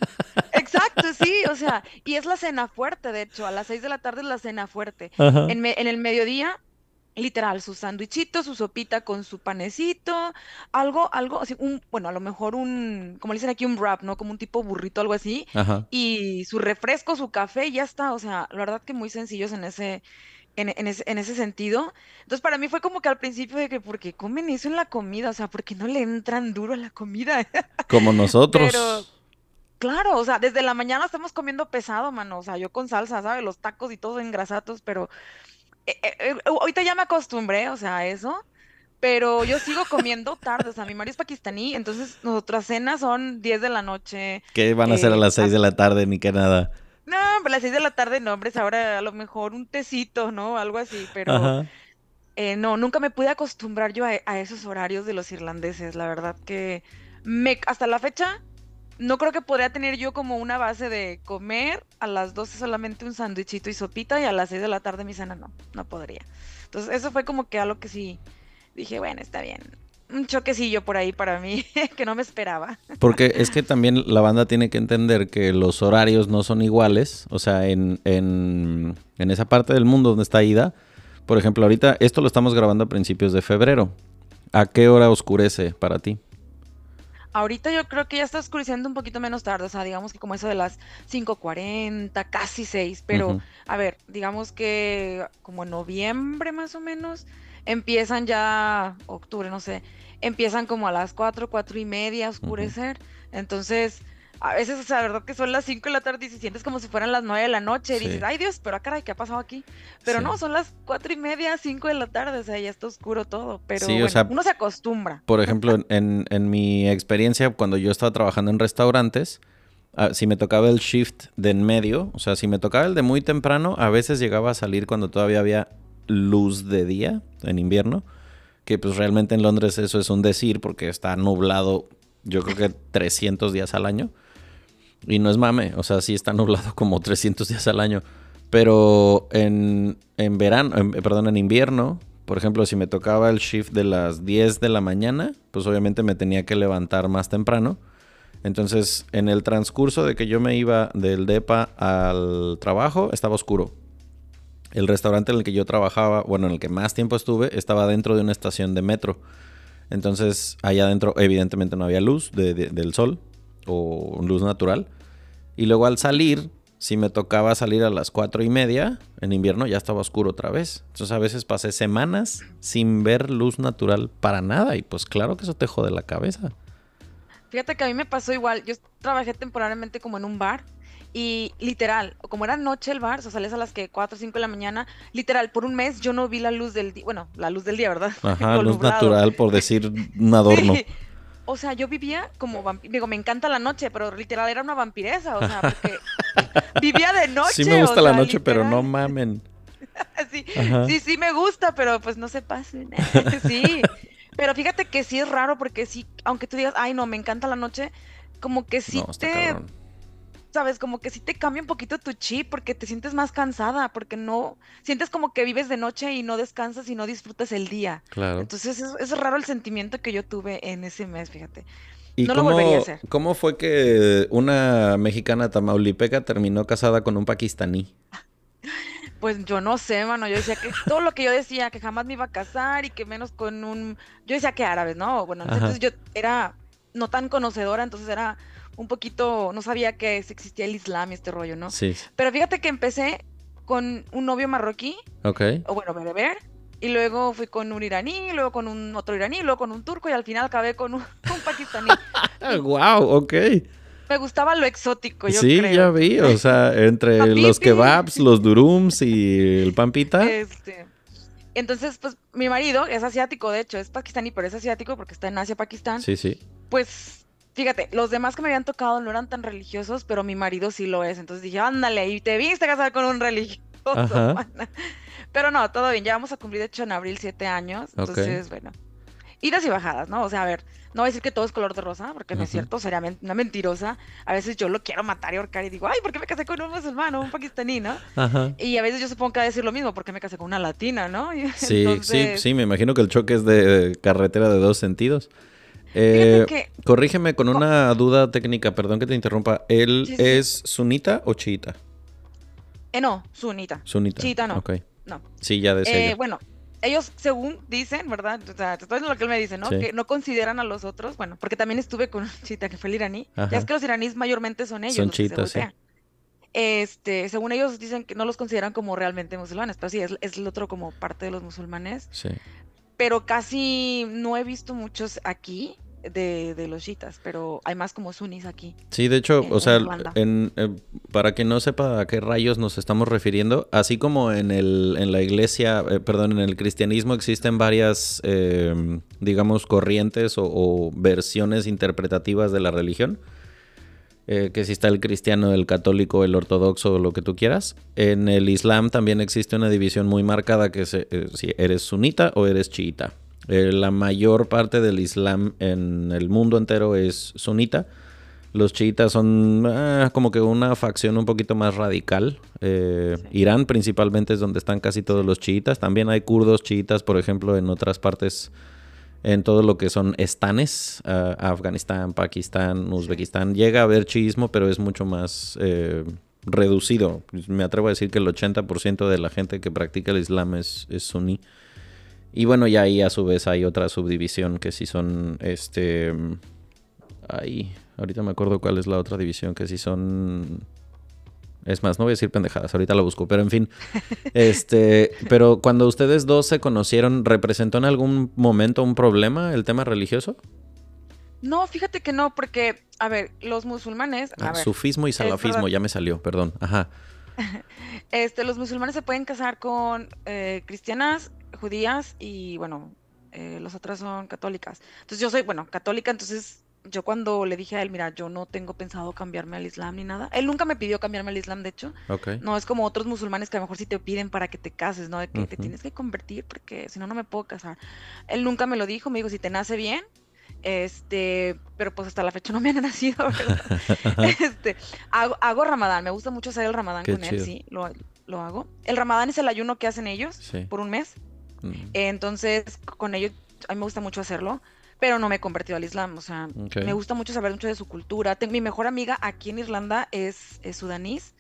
Exacto, sí. O sea, y es la cena fuerte, de hecho. A las seis de la tarde es la cena fuerte. En, el mediodía, literal, su sándwichito, su sopita con su panecito, algo, algo, así, un, bueno, a lo mejor un, como le dicen aquí, un wrap, ¿no? Como un tipo burrito, algo así. Y su refresco, su café, y ya está. O sea, la verdad que muy sencillos en ese, en, ese, sentido. Entonces, para mí fue como que al principio de que, ¿por qué comen eso en la comida? O sea, ¿por qué no le entran duro a la comida? Como nosotros. Pero, Claro, o sea, desde la mañana estamos comiendo pesado, mano. O sea, yo con salsa, ¿sabes? Los tacos y todo engrasados, pero eh, eh, eh, ahorita ya me acostumbré, o sea, a eso. Pero yo sigo comiendo tarde, o sea, mi marido es pakistaní, entonces nuestras cenas son 10 de la noche. ¿Qué van a hacer a las 6 de la tarde, ni que nada? No, a las 6 de la tarde no, hombre, ahora a lo mejor un tecito, ¿no? Algo así, pero no, nunca me pude acostumbrar yo a, a, esos horarios de los irlandeses, la verdad que me, hasta la fecha no creo que podría tener yo como una base de comer a las 12 solamente un sándwichito y sopita y a las 6 de la tarde mi cena no, no podría. Entonces eso fue como que algo que sí dije, bueno, está bien. Un choquecillo por ahí para mí que no me esperaba. Porque es que también la banda tiene que entender que los horarios no son iguales. O sea, en, en, en esa parte del mundo donde está Ida, por ejemplo, ahorita esto lo estamos grabando a principios de febrero. ¿A qué hora oscurece para ti? Ahorita yo creo que ya está oscureciendo un poquito menos tarde, o sea, digamos que como eso de las 5.40, casi 6, pero a ver, digamos que como en noviembre más o menos, empiezan ya, octubre, no sé, empiezan como a las 4, 4 y media a oscurecer, entonces a veces, o sea, la verdad que son las 5 de la tarde y se sientes como si fueran las 9 de la noche. Y dices, ay Dios, pero ah, caray, ¿qué ha pasado aquí? Pero Sí. no, son las 4 y media, 5 de la tarde, o sea, ya está oscuro todo. Pero Sí, o bueno, sea, uno se acostumbra. Por ejemplo, en- en, en mi experiencia, cuando yo estaba trabajando en restaurantes, ah, si me tocaba el shift de en medio, o sea, si me tocaba el de muy temprano, a veces llegaba a salir cuando todavía había luz de día en invierno, que pues realmente en Londres eso es un decir porque está nublado, yo creo que 300 días al año. Y no es mame, o sea, sí está nublado como 300 días al año. Pero en, en verano, en- perdón, en invierno, por ejemplo, si me tocaba el shift de las 10 de la mañana, pues obviamente me tenía que levantar más temprano. Entonces, en el transcurso de que yo me iba del DEPA al trabajo, estaba oscuro. El restaurante en el que yo trabajaba, bueno, en el que más tiempo estuve, estaba dentro de una estación de metro. Entonces, allá adentro, evidentemente, no había luz de- de- del sol o luz natural. Y luego al salir, si me tocaba salir a las cuatro y media, en invierno ya estaba oscuro otra vez. Entonces a veces pasé semanas sin ver luz natural para nada. Y pues claro que eso te jode la cabeza. Fíjate que a mí me pasó igual. Yo trabajé temporalmente como en un bar y literal, como era noche el bar, o sea, salías a las que 4 o 5 de la mañana, literal, por un mes yo no vi la luz del día, bueno, la luz del día, ¿verdad? Ajá, luz nublado. natural por decir un adorno. Sí. O sea, yo vivía como vampiro, digo, me encanta la noche, pero literal era una vampiresa, o sea, porque vivía de noche. sí me gusta o la sea, noche, pero no mamen. Sí, Ajá. sí, sí me gusta, pero pues no se pasen. Sí, pero fíjate que sí es raro porque sí, aunque tú digas, ay, no, me encanta la noche, como que sí no, te. Sabes, como que sí te cambia un poquito tu chip porque te sientes más cansada, porque no, sientes como que vives de noche y no descansas y no disfrutas el día. Claro. Entonces es, es raro el sentimiento que yo tuve en ese mes, fíjate. ¿Y no lo cómo, volvería a hacer. cómo fue que una mexicana tamaulipeca terminó casada con un pakistaní? Pues yo no sé, mano, yo decía que todo lo que yo decía, que jamás me iba a casar y que menos con un, yo decía que árabes, ¿no? Bueno, Ajá. entonces yo era no tan conocedora, entonces era un poquito, no sabía que existía el Islam y este rollo, ¿no? Sí. Pero fíjate que empecé con un novio marroquí, Ok. o bueno, bereber, y luego fui con un iraní, luego con un otro iraní, luego con un turco y al final acabé con un, un pakistaní. wow, ok. Me gustaba lo exótico, yo sí, creo. ya vi. O sea, entre los kebabs, los durums y el pampita. Este, entonces, pues mi marido es asiático, de hecho, es pakistaní, pero es asiático porque está en Asia, Pakistán. Sí, sí. Pues, fíjate, los demás que me habían tocado no eran tan religiosos, pero mi marido sí lo es. Entonces dije, ándale, y te viste casar con un religioso, Ajá. mana". Pero no, todo bien, ya vamos a cumplir, de hecho, en abril siete años. Entonces, bueno, idas y bajadas, ¿no? O sea, a ver, no voy a decir que todo es color de rosa, porque no es cierto, sería men- una mentirosa. A veces yo lo quiero matar y ahorcar y digo, ay, ¿por qué me casé con un musulmán o un pakistaní, no? Ajá. Y a veces yo supongo que a decir lo mismo, porque me casé con una latina, ¿no? Y Sí, entonces, sí, sí, me imagino que el choque es de carretera de dos sentidos. Eh, que, corrígeme con una duda técnica, perdón que te interrumpa. ¿Él Sí, sí. es sunita o chiita? eh, no, sunita. Sunita. Chiita no. Ok. No. Sí, ya decía Eh, yo. bueno, ellos según dicen, ¿verdad? O sea, diciendo lo que él me dice, ¿no? Sí. Que no consideran a los otros, bueno, porque también estuve con un chita que fue el iraní. Ajá. Ya es que los iraníes mayormente son ellos Son los que se chiitas, sí. Este, según ellos dicen que no los consideran como realmente musulmanes, pero sí, es, es el otro como parte de los musulmanes. Sí. Pero casi no he visto muchos aquí de, de los chiitas, pero hay más como sunnis aquí. Sí, de hecho, en- o sea, en eh, para quien no sepa a qué rayos nos estamos refiriendo, así como en el en la iglesia, eh, perdón, en el cristianismo existen varias, eh, digamos, corrientes o, o versiones interpretativas de la religión, eh, que si está el cristiano, el católico, el ortodoxo, lo que tú quieras. En el islam también existe una división muy marcada que es si eres sunita o eres chiita. Eh, la mayor parte del islam en el mundo entero es sunita. Los chiitas son ah, como que una facción un poquito más radical. Eh, Irán principalmente es donde están casi todos los chiitas. También hay kurdos chiitas, por ejemplo, en otras partes, en todo lo que son estanes, ah, Afganistán, Pakistán, Uzbekistán. Llega a haber chiismo, pero es mucho más eh, reducido. Me atrevo a decir que el 80% de la gente que practica el Islam es, es suní. Y bueno, y ahí a su vez hay otra subdivisión que sí son, este, ahí, ahorita me acuerdo cuál es la otra división, que sí son, es más, no voy a decir pendejadas, ahorita la busco, pero en fin, este, pero cuando ustedes dos se conocieron, ¿representó en algún momento un problema el tema religioso? No, fíjate que no, porque, a ver, los musulmanes. A Ah, ver, sufismo y salafismo, ya me salió, perdón. Ajá. Este, los musulmanes se pueden casar con eh, cristianas, judías y, bueno, eh, las otras son católicas. Entonces yo soy, bueno, católica, entonces yo cuando le dije a él, mira, yo no tengo pensado cambiarme al Islam ni nada. Él nunca me pidió cambiarme al Islam, de hecho. Ok. No es como otros musulmanes que a lo mejor sí te piden para que te cases, ¿no? De que te tienes que convertir porque si no, no me puedo casar. Él nunca me lo dijo, me dijo, si te nace bien, este, pero pues hasta la fecha no me han nacido, ¿verdad? Este, hago, hago ramadán, me gusta mucho hacer el ramadán Qué con él, sí, lo, lo hago. El ramadán es el ayuno que hacen ellos Sí. por un mes, Mm, entonces con ellos a mí me gusta mucho hacerlo, pero no me he convertido al Islam, o sea, me gusta mucho saber mucho de su cultura. Ten- mi mejor amiga aquí en Irlanda es, es sudanís,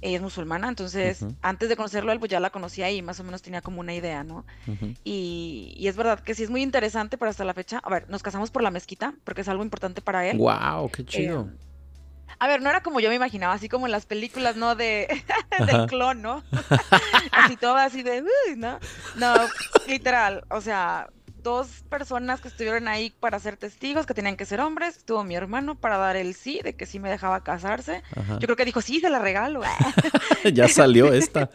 ella es musulmana, entonces antes de conocerlo él, pues ya la conocía y más o menos tenía como una idea, ¿no? Y, y es verdad que sí es muy interesante, pero hasta la fecha, a ver, nos casamos por la mezquita, porque es algo importante para él. Wow, qué chido. Eh, a ver, no era como yo me imaginaba, así como en las películas, ¿no? De, del clon, ¿no? así todo así de, "Uy", ¿no? No, literal, o sea, dos personas que estuvieron ahí para ser testigos, que tenían que ser hombres, estuvo mi hermano para dar el sí, de que sí me dejaba casarse. Ajá. Yo creo que dijo, sí, se la regalo. ya salió esta.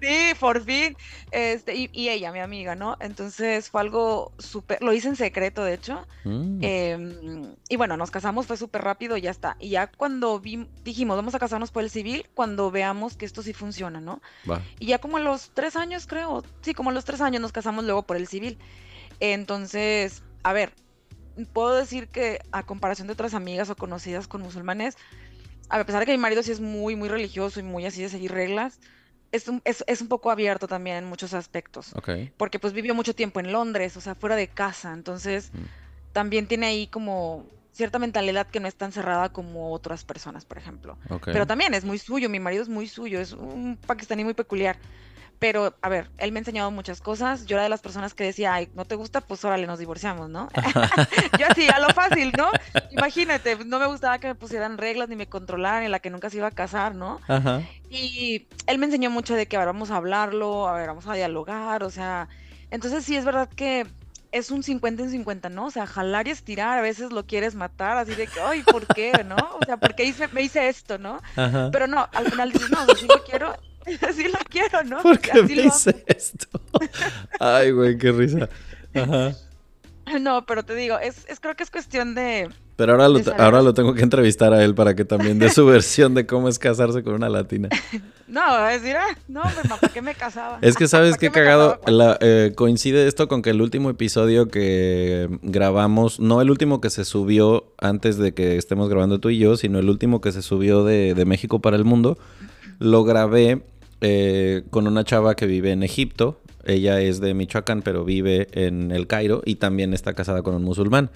Sí, por fin. Este, y, y ella, mi amiga, ¿no? Entonces fue algo súper, lo hice en secreto, de hecho. Mm, Em, y bueno, nos casamos, fue súper rápido y ya está. Y ya cuando vi, dijimos, vamos a casarnos por el civil, cuando veamos que esto sí funciona, ¿no? va. Y ya como a los tres años, creo, sí, como a los tres años nos casamos luego por el civil. Entonces, a ver, puedo decir que a comparación de otras amigas o conocidas con musulmanes, a pesar de que mi marido sí es muy, muy religioso y muy así de seguir reglas, es un, es, es un poco abierto también en muchos aspectos Ok. porque pues vivió mucho tiempo en Londres, o sea, fuera de casa, entonces Mm. también tiene ahí como cierta mentalidad que no es tan cerrada como otras personas, por ejemplo. Pero también es muy suyo, mi marido es muy suyo, es un pakistaní muy peculiar. Pero, a ver, él me ha enseñado muchas cosas. Yo era de las personas que decía, ay, ¿no te gusta? Pues órale, nos divorciamos, ¿no? Yo así, a lo fácil, ¿no? Imagínate, no me gustaba que me pusieran reglas ni me controlaran, en la que nunca se iba a casar, ¿no? Ajá. Y él me enseñó mucho de que, a ver, vamos a hablarlo, a ver, vamos a dialogar, o sea, entonces sí es verdad que es un 50 en 50, ¿no? O sea, jalar y estirar, a veces lo quieres matar, así de que, ay, ¿por qué, no? O sea, ¿por qué hice, me hice esto, no? Ajá. Pero no, al final dices, no, o sea, sí lo quiero, sí lo quiero, ¿no? ¿Por qué me lo hice esto? Ay, güey, qué risa. Ajá. No, pero te digo, es, es creo que es cuestión de, Pero ahora lo, ahora lo tengo que entrevistar a él para que también dé su versión de cómo es casarse con una latina. no, a decir, ah, no, hombre, ma, ¿para qué me casaba? Es que sabes ¿Para qué cagado, casaba? La- eh, coincide esto con que el último episodio que grabamos, no el último que se subió antes de que estemos grabando tú y yo, sino el último que se subió de, de México para el mundo, lo grabé eh, con una chava que vive en Egipto. Ella es de Michoacán, pero vive en el Cairo y también está casada con un musulmán.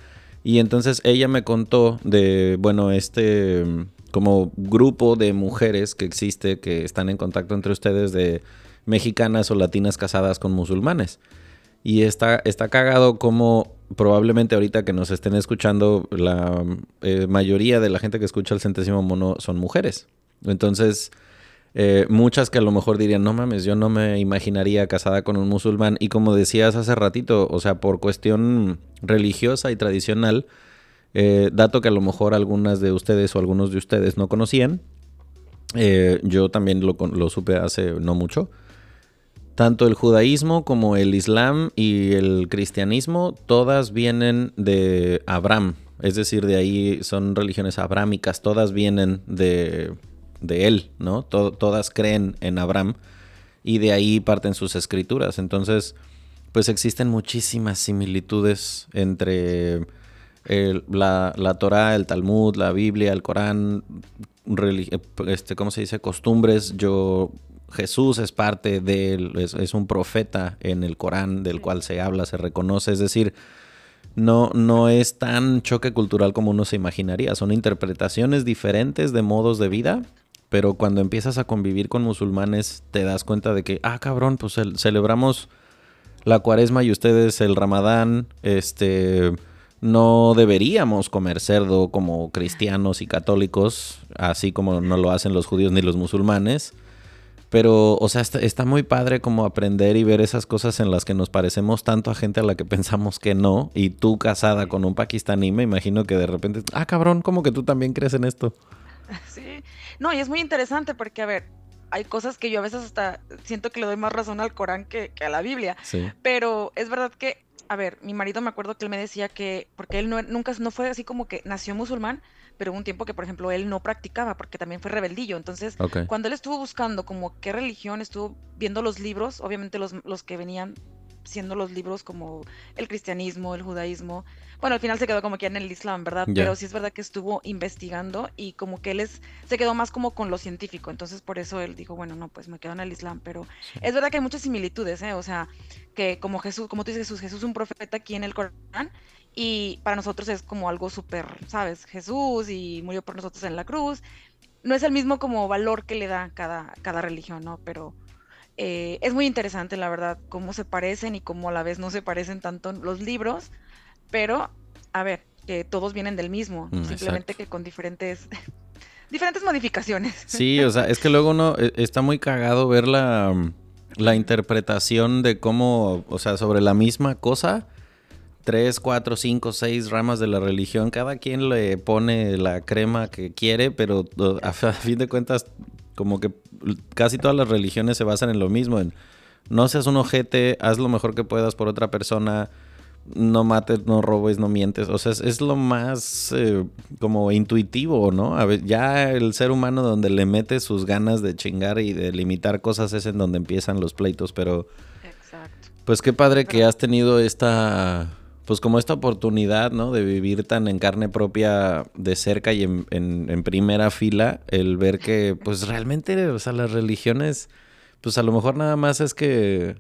Y entonces ella me contó de, bueno, este mm, como grupo de mujeres que existe, que están en contacto entre ustedes de mexicanas o latinas casadas con musulmanes. Y está, está cagado como probablemente ahorita que nos estén escuchando, la eh, mayoría de la gente que escucha el centésimo mono son mujeres. Entonces, eh, muchas que a lo mejor dirían, no mames, yo no me imaginaría casada con un musulmán. Y como decías hace ratito, o sea, por cuestión religiosa y tradicional, eh, dato que a lo mejor algunas de ustedes o algunos de ustedes no conocían, eh, yo también lo, lo supe hace no mucho. Tanto el judaísmo como el islam y el cristianismo, todas vienen de Abraham. Es decir, de ahí son religiones abrámicas, todas vienen de, de él, ¿no? To- todas creen en Abraham y de ahí parten sus escrituras. Entonces, pues existen muchísimas similitudes entre la, la Torah, el Talmud, la Biblia, el Corán, este, ¿cómo se dice? Costumbres. Yo, Jesús es parte de él, es, es un profeta en el Corán del cual se habla, se reconoce. Es decir, no, no es tan choque cultural como uno se imaginaría. Son interpretaciones diferentes de modos de vida. Pero cuando empiezas a convivir con musulmanes, te das cuenta de que, ah, cabrón, pues cel- celebramos la cuaresma y ustedes el ramadán, este, no deberíamos comer cerdo como cristianos y católicos, así como no lo hacen los judíos ni los musulmanes. Pero, o sea, está, muy padre como aprender y ver esas cosas en las que nos parecemos tanto a gente a la que pensamos que no. Y tú casada con un pakistaní, me imagino que de repente, ah, cabrón, ¿cómo que tú también crees en esto? Sí, no, y es muy interesante porque, a ver, hay cosas que yo a veces hasta siento que le doy más razón al Corán que, a la Biblia. Sí. Pero es verdad que, a ver, mi marido me acuerdo que él me decía que, porque él no, nunca no fue así como que nació musulmán, pero hubo un tiempo que, por ejemplo, él no practicaba porque también fue rebeldillo. Entonces, cuando él estuvo buscando como qué religión, estuvo viendo los libros, obviamente los, los que venían siendo los libros como el cristianismo, el judaísmo. Bueno, al final se quedó como que en el Islam, ¿verdad? Pero sí es verdad que estuvo investigando y como que él es, se quedó más como con lo científico. Entonces por eso él dijo, bueno, no, pues me quedo en el Islam. Pero es verdad que hay muchas similitudes, ¿eh? O sea, que como Jesús, como tú dices Jesús, Jesús es un profeta aquí en el Corán y para nosotros es como algo súper, ¿sabes? Jesús y murió por nosotros en la cruz. No es el mismo como valor que le da cada, cada religión, ¿no? Pero eh, es muy interesante, la verdad, cómo se parecen y cómo a la vez no se parecen tanto los libros. Pero, a ver, que todos vienen del mismo, mm, simplemente que con diferentes diferentes modificaciones. Sí, o sea, es que luego uno eh, está muy cagado ver la, la interpretación de cómo, o sea, sobre la misma cosa tres, cuatro, cinco, seis ramas de la religión. Cada quien le pone la crema que quiere, pero a, fin de cuentas, como que casi todas las religiones se basan en lo mismo. En no seas un ojete, haz lo mejor que puedas por otra persona. No mates, no robes, no mientes. O sea, es, lo más eh, como intuitivo, ¿no? A ver, ya el ser humano donde le mete sus ganas de chingar y de limitar cosas es en donde empiezan los pleitos, pero... Exacto. Pues qué padre que has tenido esta pues como esta oportunidad, ¿no? De vivir tan en carne propia de cerca y en, en, primera fila, el ver que, pues realmente, o sea, las religiones, pues a lo mejor nada más es que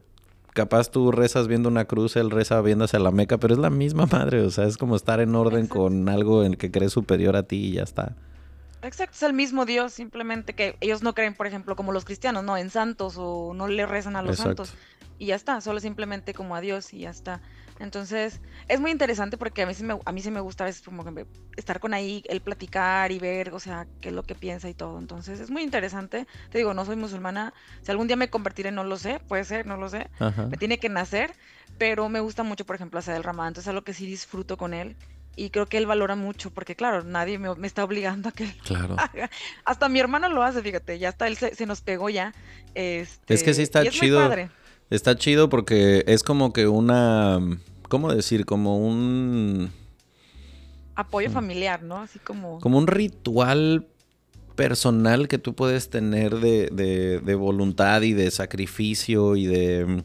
capaz tú rezas viendo una cruz, él reza viendo hacia la meca, pero es la misma madre, o sea, es como estar en orden con algo en que crees superior a ti y ya está. Exacto, es el mismo Dios, simplemente que ellos no creen, por ejemplo, como los cristianos, ¿no? En santos o no le rezan a los santos. Y ya está, solo simplemente como a Dios y ya está. Entonces, es muy interesante porque a mí sí me, a mí sí me gusta a veces como estar con ahí, el platicar y ver, o sea, qué es lo que piensa y todo. Entonces, es muy interesante. Te digo, no soy musulmana. Si algún día me convertiré, no lo sé, puede ser, no lo sé. Me tiene que nacer, pero me gusta mucho, por ejemplo, hacer el ramadán. Entonces, es algo que sí disfruto con él. Y creo que él valora mucho, porque claro, nadie me, está obligando a que claro. Hasta mi hermano lo hace, fíjate, ya hasta él se, nos pegó ya. Este, es que sí está chido. Está chido porque es como que una ¿cómo decir? Como un... Apoyo mm. familiar, ¿no? Así como... Como un ritual personal que tú puedes tener de, de, voluntad y de sacrificio y de...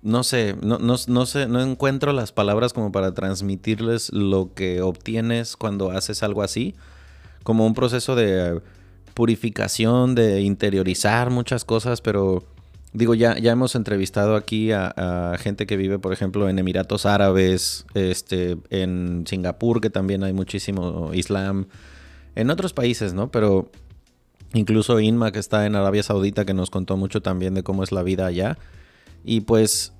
No sé, no, no, no, sé, no encuentro las palabras como para transmitirles lo que obtienes cuando haces algo así. Como un proceso de purificación, de interiorizar muchas cosas, pero Digo, ya, ya hemos entrevistado aquí a, gente que vive, por ejemplo, en Emiratos Árabes, este, en Singapur, que también hay muchísimo Islam, en otros países, ¿no? Pero incluso Inma, que está en Arabia Saudita, que nos contó mucho también de cómo es la vida allá. Y pues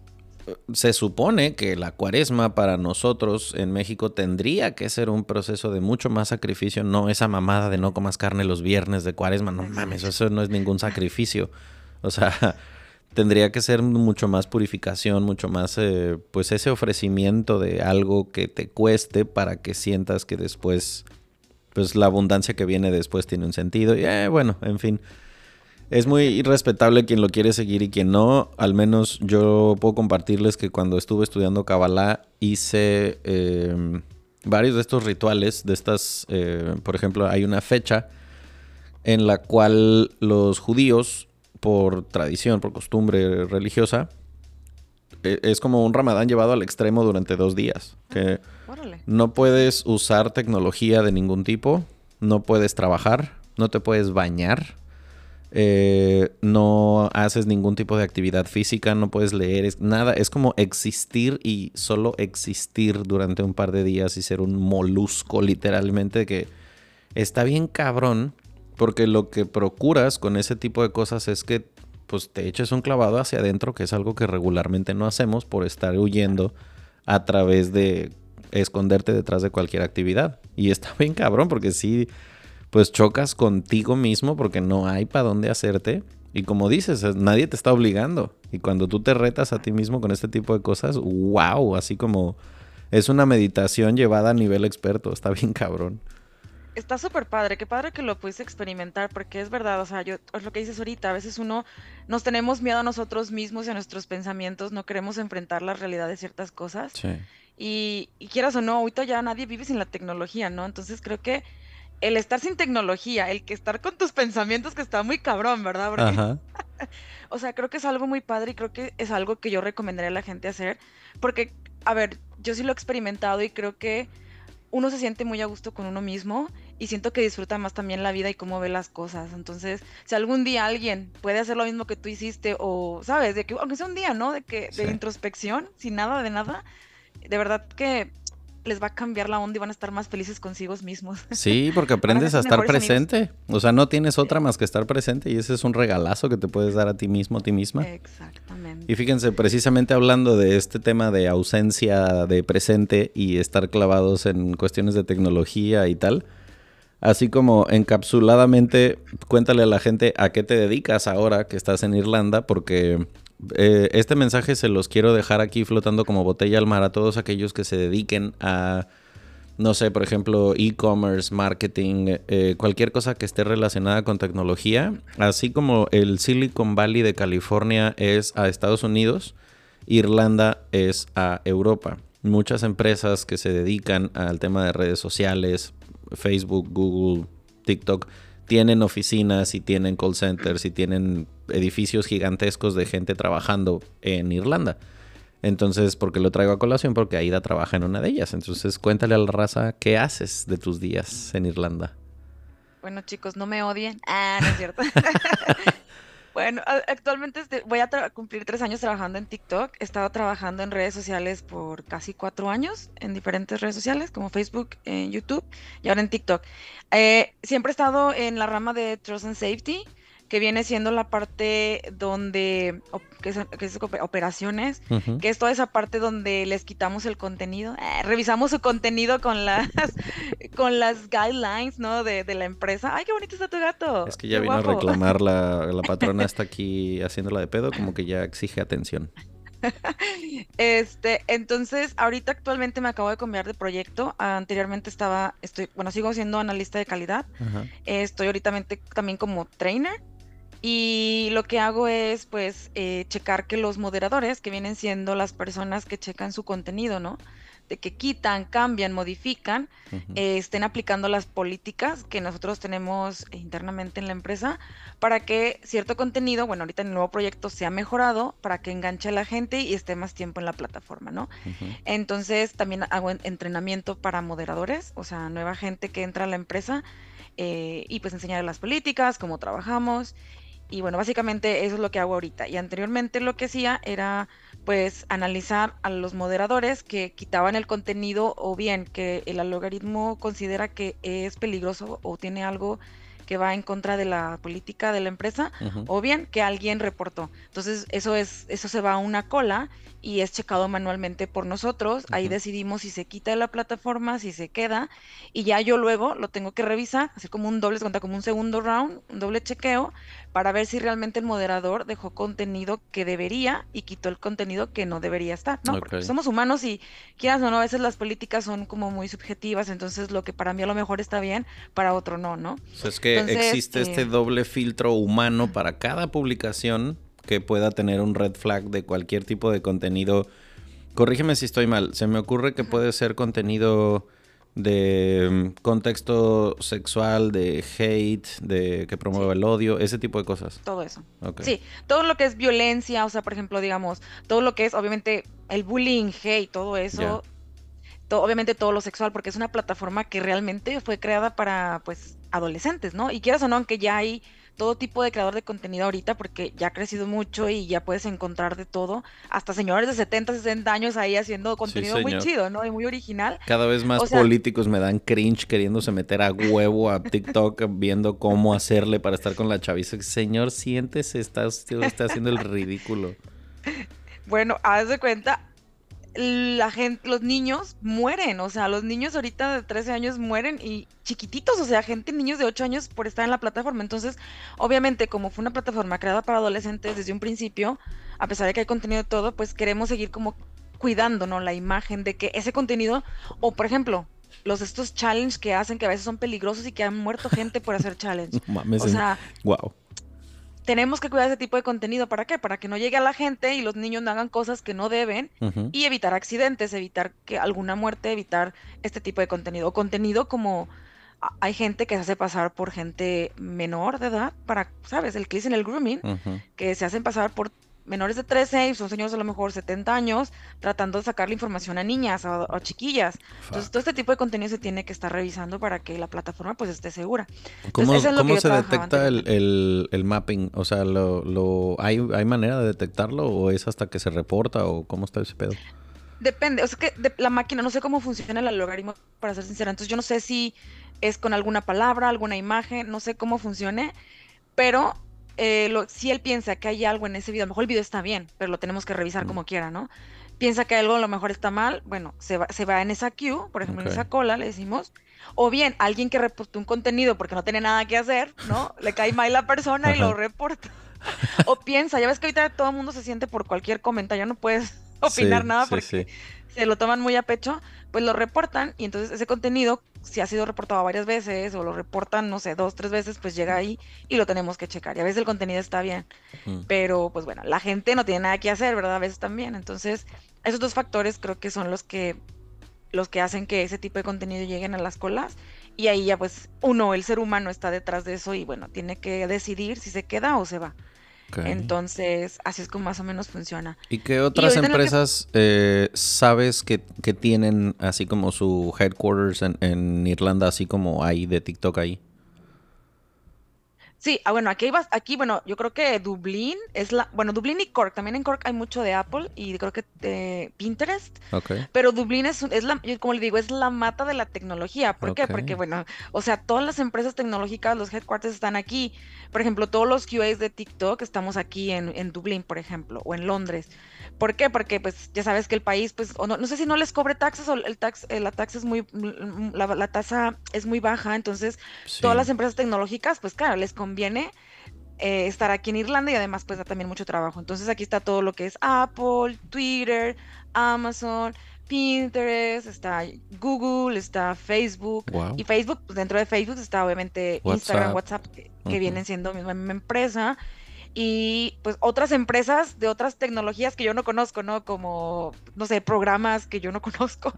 se supone que la cuaresma para nosotros en México tendría que ser un proceso de mucho más sacrificio, no esa mamada de no comas carne los viernes de cuaresma, no mames, eso no es ningún sacrificio. O sea, tendría que ser mucho más purificación, mucho más, eh, pues ese ofrecimiento de algo que te cueste para que sientas que después, pues la abundancia que viene después tiene un sentido. Y eh, bueno, en fin. Es muy irrespetable quien lo quiere seguir y quien no. Al menos yo puedo compartirles que cuando estuve estudiando Kabbalah hice em, varios de estos rituales, de estas, eh, por ejemplo, hay una fecha en la cual los judíos por tradición, por costumbre religiosa, e, es como un ramadán llevado al extremo durante dos días. Que no puedes usar tecnología de ningún tipo, no puedes trabajar, no te puedes bañar, eh, no haces ningún tipo de actividad física, no puedes leer, nada. Es como existir y solo existir durante un par de días y ser un molusco literalmente que está bien cabrón porque lo que procuras con ese tipo de cosas es que pues te eches un clavado hacia adentro, que es algo que regularmente no hacemos por estar huyendo a través de esconderte detrás de cualquier actividad. Y está bien cabrón porque sí, pues chocas contigo mismo porque no hay para dónde hacerte. Y como dices, nadie te está obligando. Y cuando tú te retas a ti mismo con este tipo de cosas, wow, así como es una meditación llevada a nivel experto, está bien cabrón. Está súper padre, qué padre que lo pudiste experimentar, porque es verdad, o sea, yo, es lo que dices ahorita, a veces uno nos tenemos miedo a nosotros mismos y a nuestros pensamientos, no queremos enfrentar la realidad de ciertas cosas. Sí. Y, y quieras o no, ahorita ya nadie vive sin la tecnología, ¿no? Entonces creo que el estar sin tecnología, el que estar con tus pensamientos, que está muy cabrón, ¿verdad? Ajá. o sea, creo que es algo muy padre y creo que es algo que yo recomendaría a la gente hacer, porque, a ver, yo sí lo he experimentado y creo que uno se siente muy a gusto con uno mismo y siento que disfruta más también la vida y cómo ve las cosas. Entonces, si algún día alguien puede hacer lo mismo que tú hiciste o, ¿sabes? De que, aunque sea un día, ¿no? De que, de introspección, sin nada de nada, de verdad que les va a cambiar la onda y van a estar más felices consigo mismos. Sí, porque aprendes a, estar presente. O sea, no tienes otra más que estar presente y ese es un regalazo que te puedes dar a ti mismo, a ti misma. Exactamente. Y fíjense, precisamente hablando de este tema de ausencia de presente y estar clavados en cuestiones de tecnología y tal, así como encapsuladamente, cuéntale a la gente a qué te dedicas ahora que estás en Irlanda, porque eh, este mensaje se los quiero dejar aquí flotando como botella al mar a todos aquellos que se dediquen a, no sé, por ejemplo, e-commerce, marketing, eh, cualquier cosa que esté relacionada con tecnología, así como el Silicon Valley de California es a Estados Unidos, Irlanda es a Europa. Muchas empresas que se dedican al tema de redes sociales, Facebook, Google, TikTok, tienen oficinas y tienen call centers y tienen edificios gigantescos de gente trabajando en Irlanda. Entonces, ¿por qué lo traigo a colación? Porque Aida trabaja en una de ellas. Entonces, cuéntale a la raza qué haces de tus días en Irlanda. Bueno, chicos, no me odien. Ah, no es cierto. Bueno, actualmente este, voy a cumplir tres años trabajando en TikTok. He estado trabajando en redes sociales por casi cuatro años, en diferentes redes sociales como Facebook, en YouTube y ahora en TikTok. Eh, siempre he estado en la rama de Trust and Safety que viene siendo la parte donde, que es, operaciones, que es toda esa parte donde les quitamos el contenido, eh, revisamos su contenido con las, con las guidelines, ¿no? De, la empresa. ¡Ay, qué bonito está tu gato! Es que ya vino a reclamar la, la patrona, está aquí haciéndola de pedo, como que ya exige atención. Este, entonces, ahorita actualmente me acabo de cambiar de proyecto. Anteriormente estaba, estoy, bueno, sigo siendo analista de calidad. estoy ahorita también como trainer y lo que hago es, pues, eh, checar que los moderadores, que vienen siendo las personas que checan su contenido, ¿no? De que quitan, cambian, modifican, eh, estén aplicando las políticas que nosotros tenemos internamente en la empresa para que cierto contenido, bueno, ahorita en el nuevo proyecto sea mejorado para que enganche a la gente y esté más tiempo en la plataforma, ¿no? Entonces también hago entrenamiento para moderadores, o sea, nueva gente que entra a la empresa eh, y pues enseñar las políticas, cómo trabajamos y bueno, básicamente eso es lo que hago ahorita. Y anteriormente lo que hacía era pues analizar a los moderadores que quitaban el contenido o bien que el algoritmo considera que es peligroso o tiene algo que va en contra de la política de la empresa o bien que alguien reportó. Entonces, eso es eso se va a una cola y es checado manualmente por nosotros. Ahí decidimos si se quita de la plataforma, si se queda y ya yo luego lo tengo que revisar, hacer como un doble, cuenta como un segundo round, un doble chequeo para ver si realmente el moderador dejó contenido que debería y quitó el contenido que no debería estar, ¿no? Porque somos humanos y quieras o no, a veces las políticas son como muy subjetivas, entonces lo que para mí a lo mejor está bien, para otro no, ¿no? O sea, es que existe este eh, doble filtro humano para cada publicación que pueda tener un red flag de cualquier tipo de contenido. Corrígeme si estoy mal, se me ocurre que puede ser contenido de mm, contexto sexual, de hate, de que promueva el odio, ese tipo de cosas. Todo eso. Sí, todo lo que es violencia, o sea, por ejemplo, digamos, todo lo que es, obviamente, el bullying, hate, todo eso. obviamente todo lo sexual, porque es una plataforma que realmente fue creada para, pues, adolescentes, ¿no? Y quieras o no, aunque ya hay todo tipo de creador de contenido ahorita porque ya ha crecido mucho y ya puedes encontrar de todo, hasta señores de 70, 60 años ahí haciendo contenido muy chido, ¿no? Y muy original. Cada vez más políticos me dan cringe queriéndose meter a huevo a TikTok viendo cómo hacerle para estar con la chaviza. Señor, siéntese, está, está haciendo el ridículo. Bueno, haz de cuenta, la gente, los niños mueren, o sea, los niños ahorita de 13 años mueren y chiquititos, o sea, gente, niños de 8 años por estar en la plataforma. Entonces, obviamente, como fue una plataforma creada para adolescentes desde un principio, a pesar de que hay contenido de todo, pues queremos seguir como cuidando, ¿no? La imagen de que ese contenido, o por ejemplo, los estos challenges que hacen que a veces son peligrosos y que han muerto gente por hacer challenge. o sea, wow tenemos que cuidar ese tipo de contenido. ¿Para qué? Para que no llegue a la gente y los niños no hagan cosas que no deben y evitar accidentes, evitar que alguna muerte, evitar este tipo de contenido. O contenido como hay gente que se hace pasar por gente menor de edad para, ¿sabes? El que dicen el grooming, que se hacen pasar por menores de 13 y son señores a lo mejor 70 años tratando de sacar la información a niñas o, a chiquillas. Entonces, todo este tipo de contenido se tiene que estar revisando para que la plataforma pues esté segura. ¿Cómo, se detecta el, mapping? O sea, lo, ¿hay, ¿hay manera de detectarlo o es hasta que se reporta o cómo está ese pedo? Depende, o sea que la máquina, no sé cómo funciona el algoritmo, para ser sincera. Entonces, yo no sé si es con alguna palabra, alguna imagen, no sé cómo funcione, pero eh, si él piensa que hay algo en ese video, a lo mejor el video está bien, pero lo tenemos que revisar como quiera, ¿no? Piensa que algo a lo mejor está mal, bueno, se va, se va en esa queue, por ejemplo, en esa cola, le decimos, o bien alguien que reportó un contenido porque no tiene nada que hacer, ¿no? Le cae mal la persona y lo reporta. o piensa, ya ves que ahorita todo el mundo se siente por cualquier comentario, no puedes opinar nada porque se lo toman muy a pecho, pues lo reportan y entonces ese contenido, si ha sido reportado varias veces o lo reportan, no sé, dos, tres veces, pues llega ahí y lo tenemos que checar. Y a veces el contenido está bien, pero pues bueno, la gente no tiene nada que hacer, ¿verdad? A veces también. Entonces, esos dos factores creo que son los que los que hacen que ese tipo de contenido lleguen a las colas y ahí ya pues uno, el ser humano está detrás de eso y bueno, tiene que decidir si se queda o se va. Entonces, así es como más o menos funciona. ¿Y qué otras empresas eh, sabes que, tienen así como su headquarters en, en Irlanda, así como hay de TikTok ahí? Sí, ah, bueno, aquí, vas, aquí, bueno, yo creo que Dublín es la, bueno, Dublín y Cork, también en Cork hay mucho de Apple y creo que Pinterest, okay. pero Dublín es, es la, como le digo, es la mata de la tecnología. ¿Por qué? Porque, bueno, o sea, todas las empresas tecnológicas, los headquarters están aquí. Por ejemplo, todos los QAs de TikTok estamos aquí en, en Dublín, por ejemplo, o en Londres. ¿Por qué? Porque pues ya sabes que el país, pues, o no, no sé si no les cobre taxas o el tax, eh, la taxa es muy, la, tasa es muy baja, entonces todas las empresas tecnológicas, pues claro, les conviene eh, estar aquí en Irlanda y además pues da también mucho trabajo. Entonces aquí está todo lo que es Apple, Twitter, Amazon, Pinterest, está Google, está Facebook. Y Facebook, pues dentro de Facebook está obviamente Instagram, WhatsApp, que, vienen siendo misma, misma empresa y pues otras empresas de otras tecnologías que yo no conozco, ¿no? Como, no sé, programas que yo no conozco,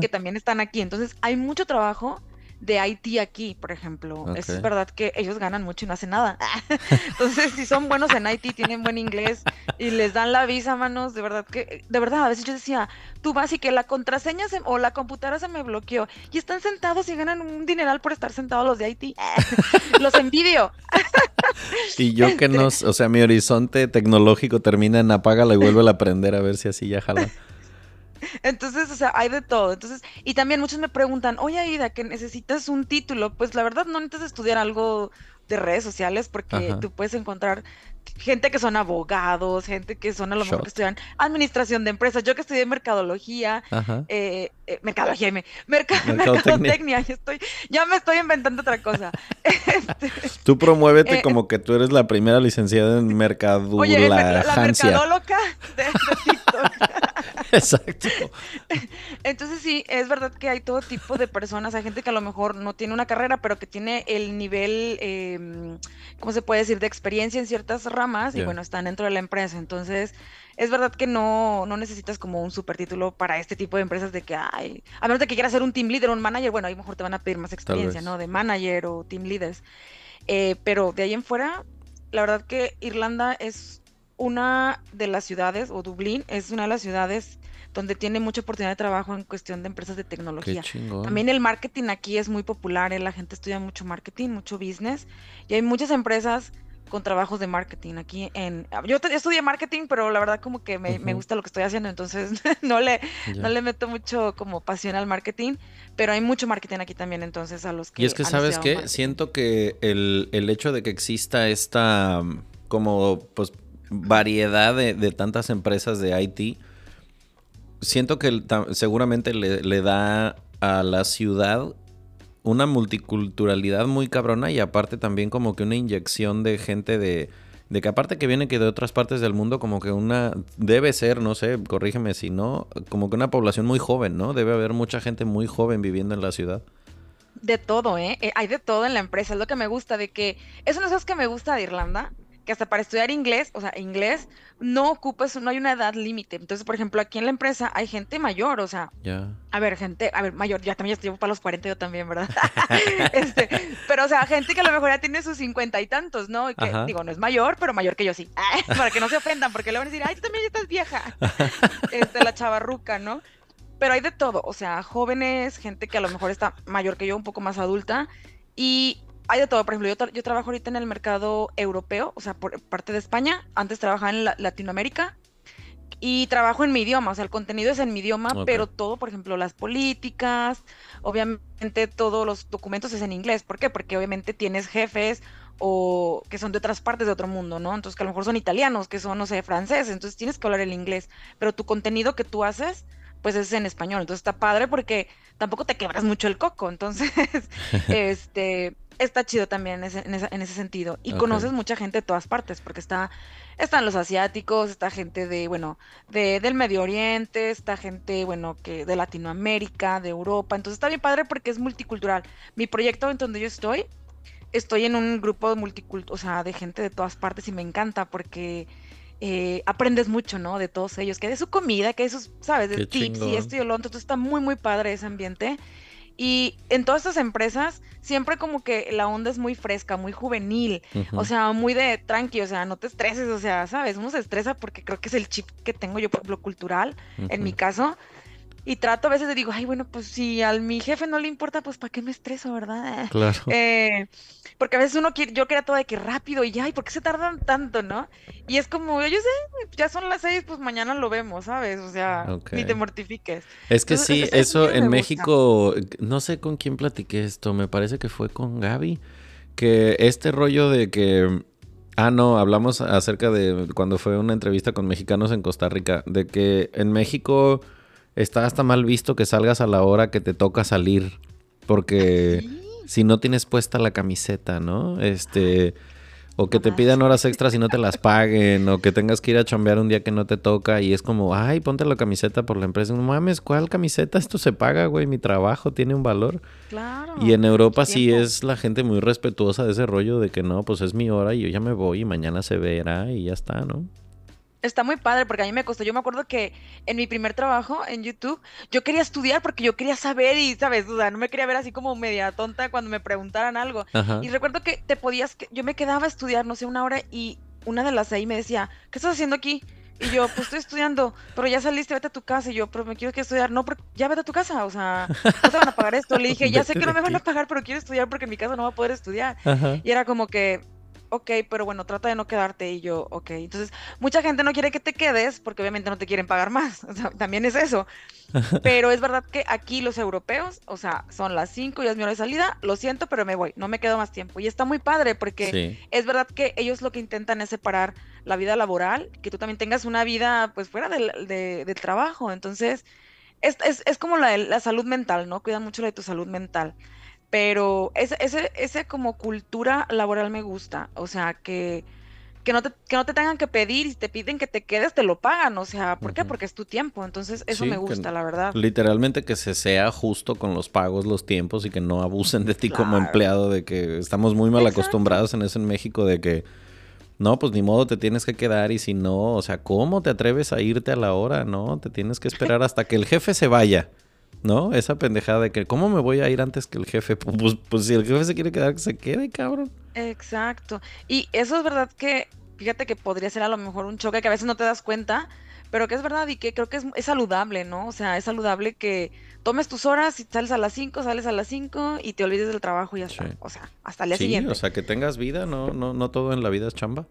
que también están aquí. Entonces hay mucho trabajo de IT aquí, por ejemplo. Es verdad que ellos ganan mucho y no hacen nada. Entonces, si son buenos en IT, tienen buen inglés y les dan la visa, manos, de verdad que, de verdad, a veces yo decía, tú vas y que la contraseña o la computadora se me bloqueó y están sentados y ganan un dineral por estar sentados los de IT. los envidio. Y yo que no, o sea, mi horizonte tecnológico termina en apágala y vuelve a aprender a ver si así ya jala. Entonces, o sea, hay de todo. Entonces, y también muchos me preguntan, oye, Aida, que necesitas un título. Pues la verdad no necesitas estudiar algo de redes sociales porque tú puedes encontrar gente que son abogados, gente que son a lo mejor que estudian administración de empresas. Yo que estudié mercadología, eh, eh, mercadología, me, mercadotecnia, ya, estoy, ya me estoy inventando otra cosa. Este, tú promuévete eh, como que tú eres la primera licenciada en mercadología. Oye, la, mercadóloga de, TikTok. Exacto. Entonces sí, es verdad que hay todo tipo de personas, hay gente que a lo mejor no tiene una carrera, pero que tiene el nivel, eh, ¿cómo se puede decir?, de experiencia en ciertas ramas y bueno, están dentro de la empresa. Entonces, es verdad que no, no necesitas como un super título para este tipo de empresas de que, hay, a menos de que quieras ser un team leader o un manager, bueno, ahí mejor te van a pedir más experiencia, ¿no? De manager o team leaders. Eh, pero de ahí en fuera, la verdad que Irlanda es una de las ciudades, o Dublín es una de las ciudades donde tiene mucha oportunidad de trabajo en cuestión de empresas de tecnología. También el marketing aquí es muy popular, ¿eh? la gente estudia mucho marketing, mucho business, y hay muchas empresas con trabajos de marketing aquí en yo estudié marketing pero la verdad como que me, gusta lo que estoy haciendo entonces no le no le meto mucho como pasión al marketing pero hay mucho marketing aquí también entonces a los que y es que sabes qué siento que el, el, hecho de que exista esta como pues variedad de, de tantas empresas de IT siento que seguramente le, da a la ciudad una multiculturalidad muy cabrona y aparte también como que una inyección de gente de, de que aparte que viene que de otras partes del mundo como que una debe ser, no sé, corrígeme si no, como que una población muy joven, ¿no? Debe haber mucha gente muy joven viviendo en la ciudad. De todo, ¿eh? ¿eh? Hay de todo en la empresa, es lo que me gusta, de que, eso no es que me gusta de Irlanda, que hasta para estudiar inglés, o sea, inglés, no ocupas, no hay una edad límite. Entonces, por ejemplo, aquí en la empresa hay gente mayor, o sea, a ver, gente, a ver, mayor, ya también estoy para los 40 yo también, ¿verdad? este, pero, o sea, gente que a lo mejor ya tiene sus cincuenta y tantos, ¿no? Y que, digo, no es mayor, pero mayor que yo sí. para que no se ofendan, porque le van a decir, ay, tú también ya estás vieja. este, la chavarruca, ¿no? Pero hay de todo, o sea, jóvenes, gente que a lo mejor está mayor que yo, un poco más adulta, y hay de todo. Por ejemplo, yo, trabajo ahorita en el mercado europeo, o sea, por parte de España. Antes trabajaba en Latinoamérica y trabajo en mi idioma, o sea, el contenido es en mi idioma, pero todo, por ejemplo, las políticas, obviamente todos los documentos es en inglés. ¿Por qué? Porque obviamente tienes jefes o que son de otras partes de otro mundo, ¿no? Entonces, que a lo mejor son italianos, que son, no sé, franceses, entonces tienes que hablar el inglés, pero tu contenido que tú haces, pues es en español. Entonces está padre porque tampoco te quebras mucho el coco. Entonces, este, está chido también en ese, sentido. Y conoces mucha gente de todas partes, porque está, están los asiáticos, está gente de, bueno, de, del Medio Oriente, está gente, bueno, que de Latinoamérica, de Europa. Entonces está bien padre porque es multicultural. Mi proyecto en donde yo estoy, estoy en un grupo multicultural, o sea, de gente de todas partes y me encanta porque eh, aprendes mucho, ¿no? De todos ellos, que de su comida, que de sus, ¿sabes? De tips y esto y lo otro. Entonces está muy, muy padre ese ambiente. Y en todas estas empresas, siempre como que la onda es muy fresca, muy juvenil, o sea, muy de tranqui, o sea, no te estreses, o sea, ¿sabes? Uno se estresa porque creo que es el chip que tengo yo, por lo cultural, en mi caso. Y trato a veces de digo, ay, bueno, pues si a mi jefe no le importa, pues ¿para qué me estreso, verdad? Claro. Eh, porque a veces uno quiere, yo quería todo de que rápido y ya, ¿y por qué se tardan tanto, no? Y es como, yo sé, ya son las seis, pues mañana lo vemos, ¿sabes? O sea, ni te mortifiques. Es que sí, eso, en México, no sé con quién platiqué esto, me parece que fue con Gaby, que este rollo de que Ah, no, hablamos acerca de cuando fue una entrevista con mexicanos en Costa Rica, de que en México está hasta mal visto que salgas a la hora que te toca salir, porque si no tienes puesta la camiseta, ¿no? Este, o que te pidan horas extras y no te las paguen, o que tengas que ir a chambear un día que no te toca y es como, ay, ponte la camiseta por la empresa. No mames, ¿cuál camiseta? Esto se paga, güey, mi trabajo tiene un valor. Claro. Y en Europa sí es la gente muy respetuosa de ese rollo de que no, pues es mi hora y yo ya me voy y mañana se verá y ya está, ¿no? Está muy padre porque a mí me costó. Yo me acuerdo que en mi primer trabajo en YouTube, yo quería estudiar porque yo quería saber y, ¿sabes? O sea, no me quería ver así como media tonta cuando me preguntaran algo. Y recuerdo que te podías, yo me quedaba a estudiar, no sé, una hora y una de las ahí me decía, ¿qué estás haciendo aquí? Y yo, pues estoy estudiando, pero ya saliste, vete a tu casa. Y yo, pero me quiero que estudiar. No, pero ya vete a tu casa, o sea, no te van a pagar esto. Le dije, ya sé que no me van a pagar, pero quiero estudiar porque en mi casa no va a poder estudiar. Y era como que, ok, pero bueno, trata de no quedarte y yo, ok. Entonces, mucha gente no quiere que te quedes porque obviamente no te quieren pagar más, o sea, también es eso. Pero es verdad que aquí los europeos, o sea, son las 5 y es mi hora de salida, lo siento, pero me voy, no me quedo más tiempo. Y está muy padre porque es verdad que ellos lo que intentan es separar la vida laboral, que tú también tengas una vida pues fuera del, de, trabajo. Entonces, es, es, es como la, la salud mental, ¿no? Cuida mucho de tu salud mental pero ese, ese, ese como cultura laboral me gusta, o sea, que, que, no te, que no te tengan que pedir y te piden que te quedes, te lo pagan, o sea, ¿por qué? Porque es tu tiempo, entonces eso me gusta, la verdad. Literalmente que se sea justo con los pagos, los tiempos y que no abusen de ti como empleado, de que estamos muy mal acostumbrados en eso en México, de que... No, pues ni modo te tienes que quedar y si no, o sea, ¿cómo te atreves a irte a la hora? No, te tienes que esperar hasta que el jefe se vaya. ¿No? Esa pendejada de que, ¿cómo me voy a ir antes que el jefe? Pues, pues si el jefe se quiere quedar, que se quede, cabrón. Exacto. Y eso es verdad que, fíjate que podría ser a lo mejor un choque que a veces no te das cuenta, pero que es verdad y que creo que es, saludable, ¿no? O sea, es saludable que tomes tus horas y sales a las 5, sales a las 5 y te olvides del trabajo y ya está. O sea, hasta el día sí, O sea, que tengas vida, no, no, no todo en la vida es chamba.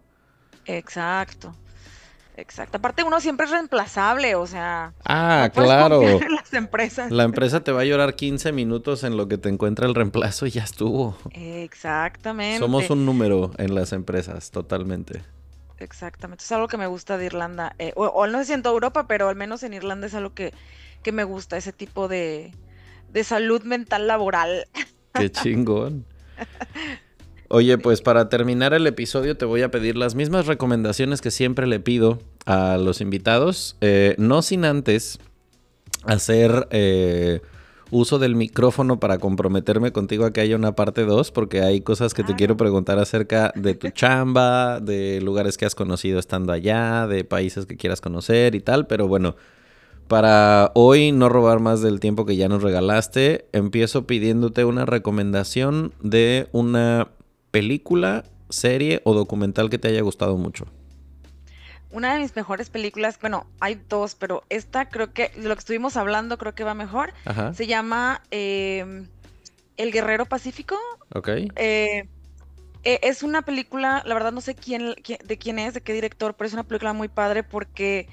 Exacto. Exacto. Aparte uno siempre es reemplazable, o sea. Ah, claro. las empresas. La empresa te va a llorar 15 minutos en lo que te encuentra el reemplazo y ya estuvo. Exactamente. Somos un número en las empresas, totalmente. exactamente. Es algo que me gusta de Irlanda. Eh, o, no sé si en toda Europa, pero al menos en Irlanda es algo que, que me gusta, ese tipo de, de salud mental laboral. Qué chingón. Oye, pues para terminar el episodio te voy a pedir las mismas recomendaciones que siempre le pido a los invitados, eh, no sin antes hacer eh, uso del micrófono para comprometerme contigo a que haya una parte 2, porque hay cosas que te quiero preguntar acerca de tu chamba, de lugares que has conocido estando allá, de países que quieras conocer y tal, pero bueno. Para hoy no robar más del tiempo que ya nos regalaste, empiezo pidiéndote una recomendación de una película, serie o documental que te haya gustado mucho. Una de mis mejores películas, bueno, hay dos, pero esta creo que, de lo que estuvimos hablando, creo que va mejor. Se llama em, El Guerrero Pacífico. Ok. Eh, e, es una película, la verdad no sé quién, de quién es, de qué director, pero es una película muy padre porque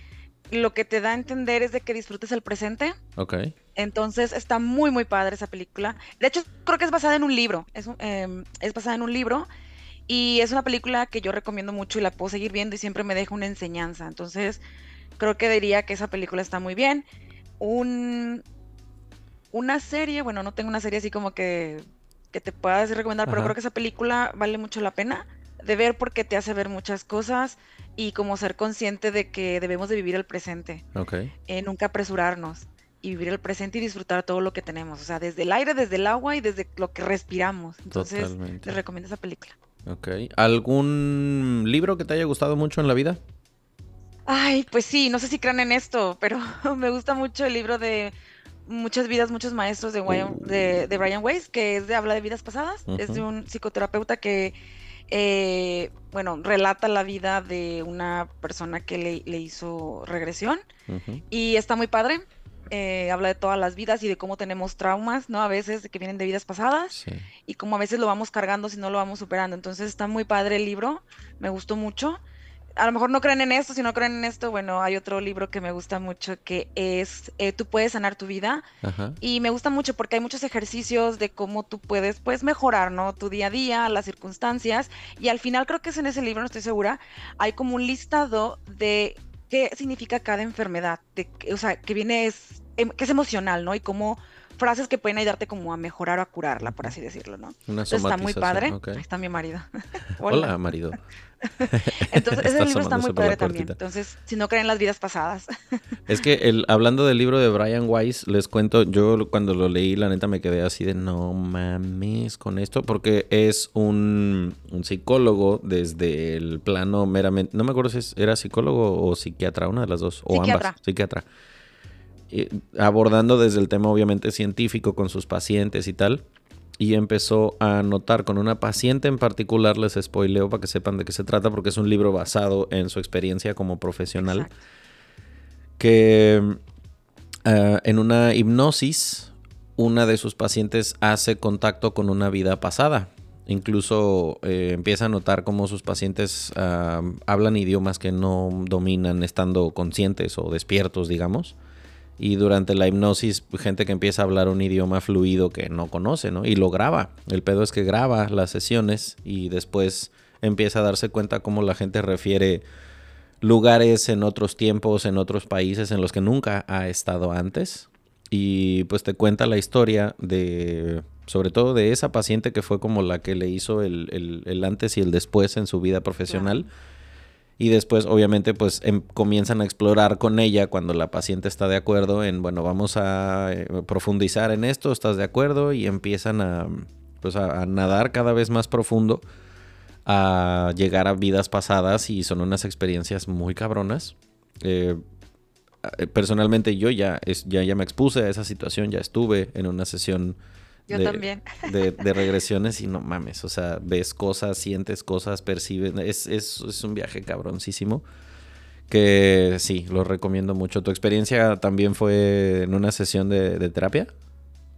lo que te da a entender es de que disfrutes el presente. Ok. Entonces está muy, muy padre esa película. De hecho, creo que es basada en un libro. Es, em, es basada en un libro. Y es una película que yo recomiendo mucho y la puedo seguir viendo y siempre me deja una enseñanza. Entonces, creo que diría que esa película está muy bien. Un, una serie, bueno, no tengo una serie así como que, que te pueda recomendar, pero creo que esa película vale mucho la pena de ver porque te hace ver muchas cosas y como ser consciente de que debemos de vivir el presente. Ok. Eh, nunca apresurarnos y vivir el presente y disfrutar todo lo que tenemos. O sea, desde el aire, desde el agua y desde lo que respiramos. Entonces, les recomiendo esa película. Ok. ¿Algún libro que te haya gustado mucho en la vida? Ay, pues sí, no sé si crean en esto, pero me gusta mucho el libro de Muchas vidas, muchos maestros de, de, Brian Weiss, que es de habla de vidas pasadas. Es de un psicoterapeuta que eh, bueno, relata la vida de una persona que le, hizo regresión y está muy padre. Eh, habla de todas las vidas y de cómo tenemos traumas, ¿no? A veces que vienen de vidas pasadas y cómo a veces lo vamos cargando si no lo vamos superando. Entonces está muy padre el libro, me gustó mucho a lo mejor no creen en esto, si no creen en esto, bueno, hay otro libro que me gusta mucho que es eh, Tú puedes sanar tu vida. Y me gusta mucho porque hay muchos ejercicios de cómo tú puedes, pues, mejorar, ¿no? Tu día a día, las circunstancias. Y al final creo que es en ese libro, no estoy segura, hay como un listado de qué significa cada enfermedad, de, o sea, que viene, es, em, que es emocional, ¿no? Y cómo frases que pueden ayudarte como a mejorar o a curarla, por así decirlo, ¿no? Una está muy padre. Ahí está mi marido. Hola, marido. Entonces, ese libro está muy padre también. Entonces, si no creen las vidas pasadas. es que el, hablando del libro de Brian Weiss, les cuento, yo cuando lo leí, la neta me quedé así de no mames con esto, porque es un, psicólogo desde el plano meramente, no me acuerdo si era psicólogo o psiquiatra, una de las dos, o ambas, psiquiatra abordando desde el tema obviamente científico con sus pacientes y tal. Y empezó a notar con una paciente en particular, les spoileo para que sepan de qué se trata, porque es un libro basado en su experiencia como profesional, que eh, en una hipnosis, una de sus pacientes hace contacto con una vida pasada. Incluso eh, empieza a notar cómo sus pacientes ah, hablan idiomas que no dominan estando conscientes o despiertos, digamos y durante la hipnosis gente que empieza a hablar un idioma fluido que no conoce, ¿no? Y lo graba. El pedo es que graba las sesiones y después empieza a darse cuenta cómo la gente refiere lugares en otros tiempos, en otros países en los que nunca ha estado antes. Y pues te cuenta la historia de, sobre todo de esa paciente que fue como la que le hizo el, antes y el después en su vida profesional. Y después, obviamente, pues em, comienzan a explorar con ella cuando la paciente está de acuerdo en, bueno, vamos a eh, profundizar en esto, ¿estás de acuerdo? Y empiezan a, pues, a, nadar cada vez más profundo, a llegar a vidas pasadas y son unas experiencias muy cabronas. Eh, eh, personalmente yo ya, es, ya, ya me expuse a esa situación, ya estuve en una sesión yo de, también. De, regresiones y no mames, o sea, ves cosas, sientes cosas, percibes, es, es, es un viaje cabroncísimo que sí, lo recomiendo mucho. ¿Tu experiencia también fue en una sesión de, terapia?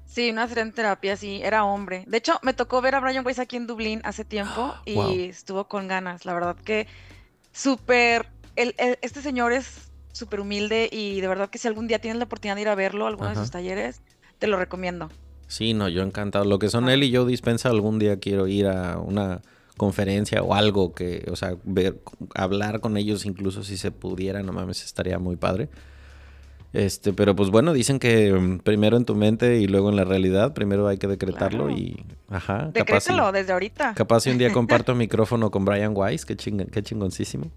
Sí, una sesión de terapia, sí, era hombre. De hecho, me tocó ver a Brian Weiss aquí en Dublín hace tiempo y estuvo con ganas. La verdad que súper, este señor es súper humilde y de verdad que si algún día tienes la oportunidad de ir a verlo, alguno de sus talleres, te lo recomiendo. Sí, no, yo encantado. Lo que son él y yo dispensa, algún día quiero ir a una conferencia o algo que, o sea, ver, hablar con ellos incluso si se pudiera, no mames, estaría muy padre. Este, pero pues bueno, dicen que mm, primero en tu mente y luego en la realidad, primero hay que decretarlo Claro. y ajá, Decrétalo y- desde ahorita. capaz si un día comparto micrófono con Brian Weiss, qué, chinga- qué chingoncísimo.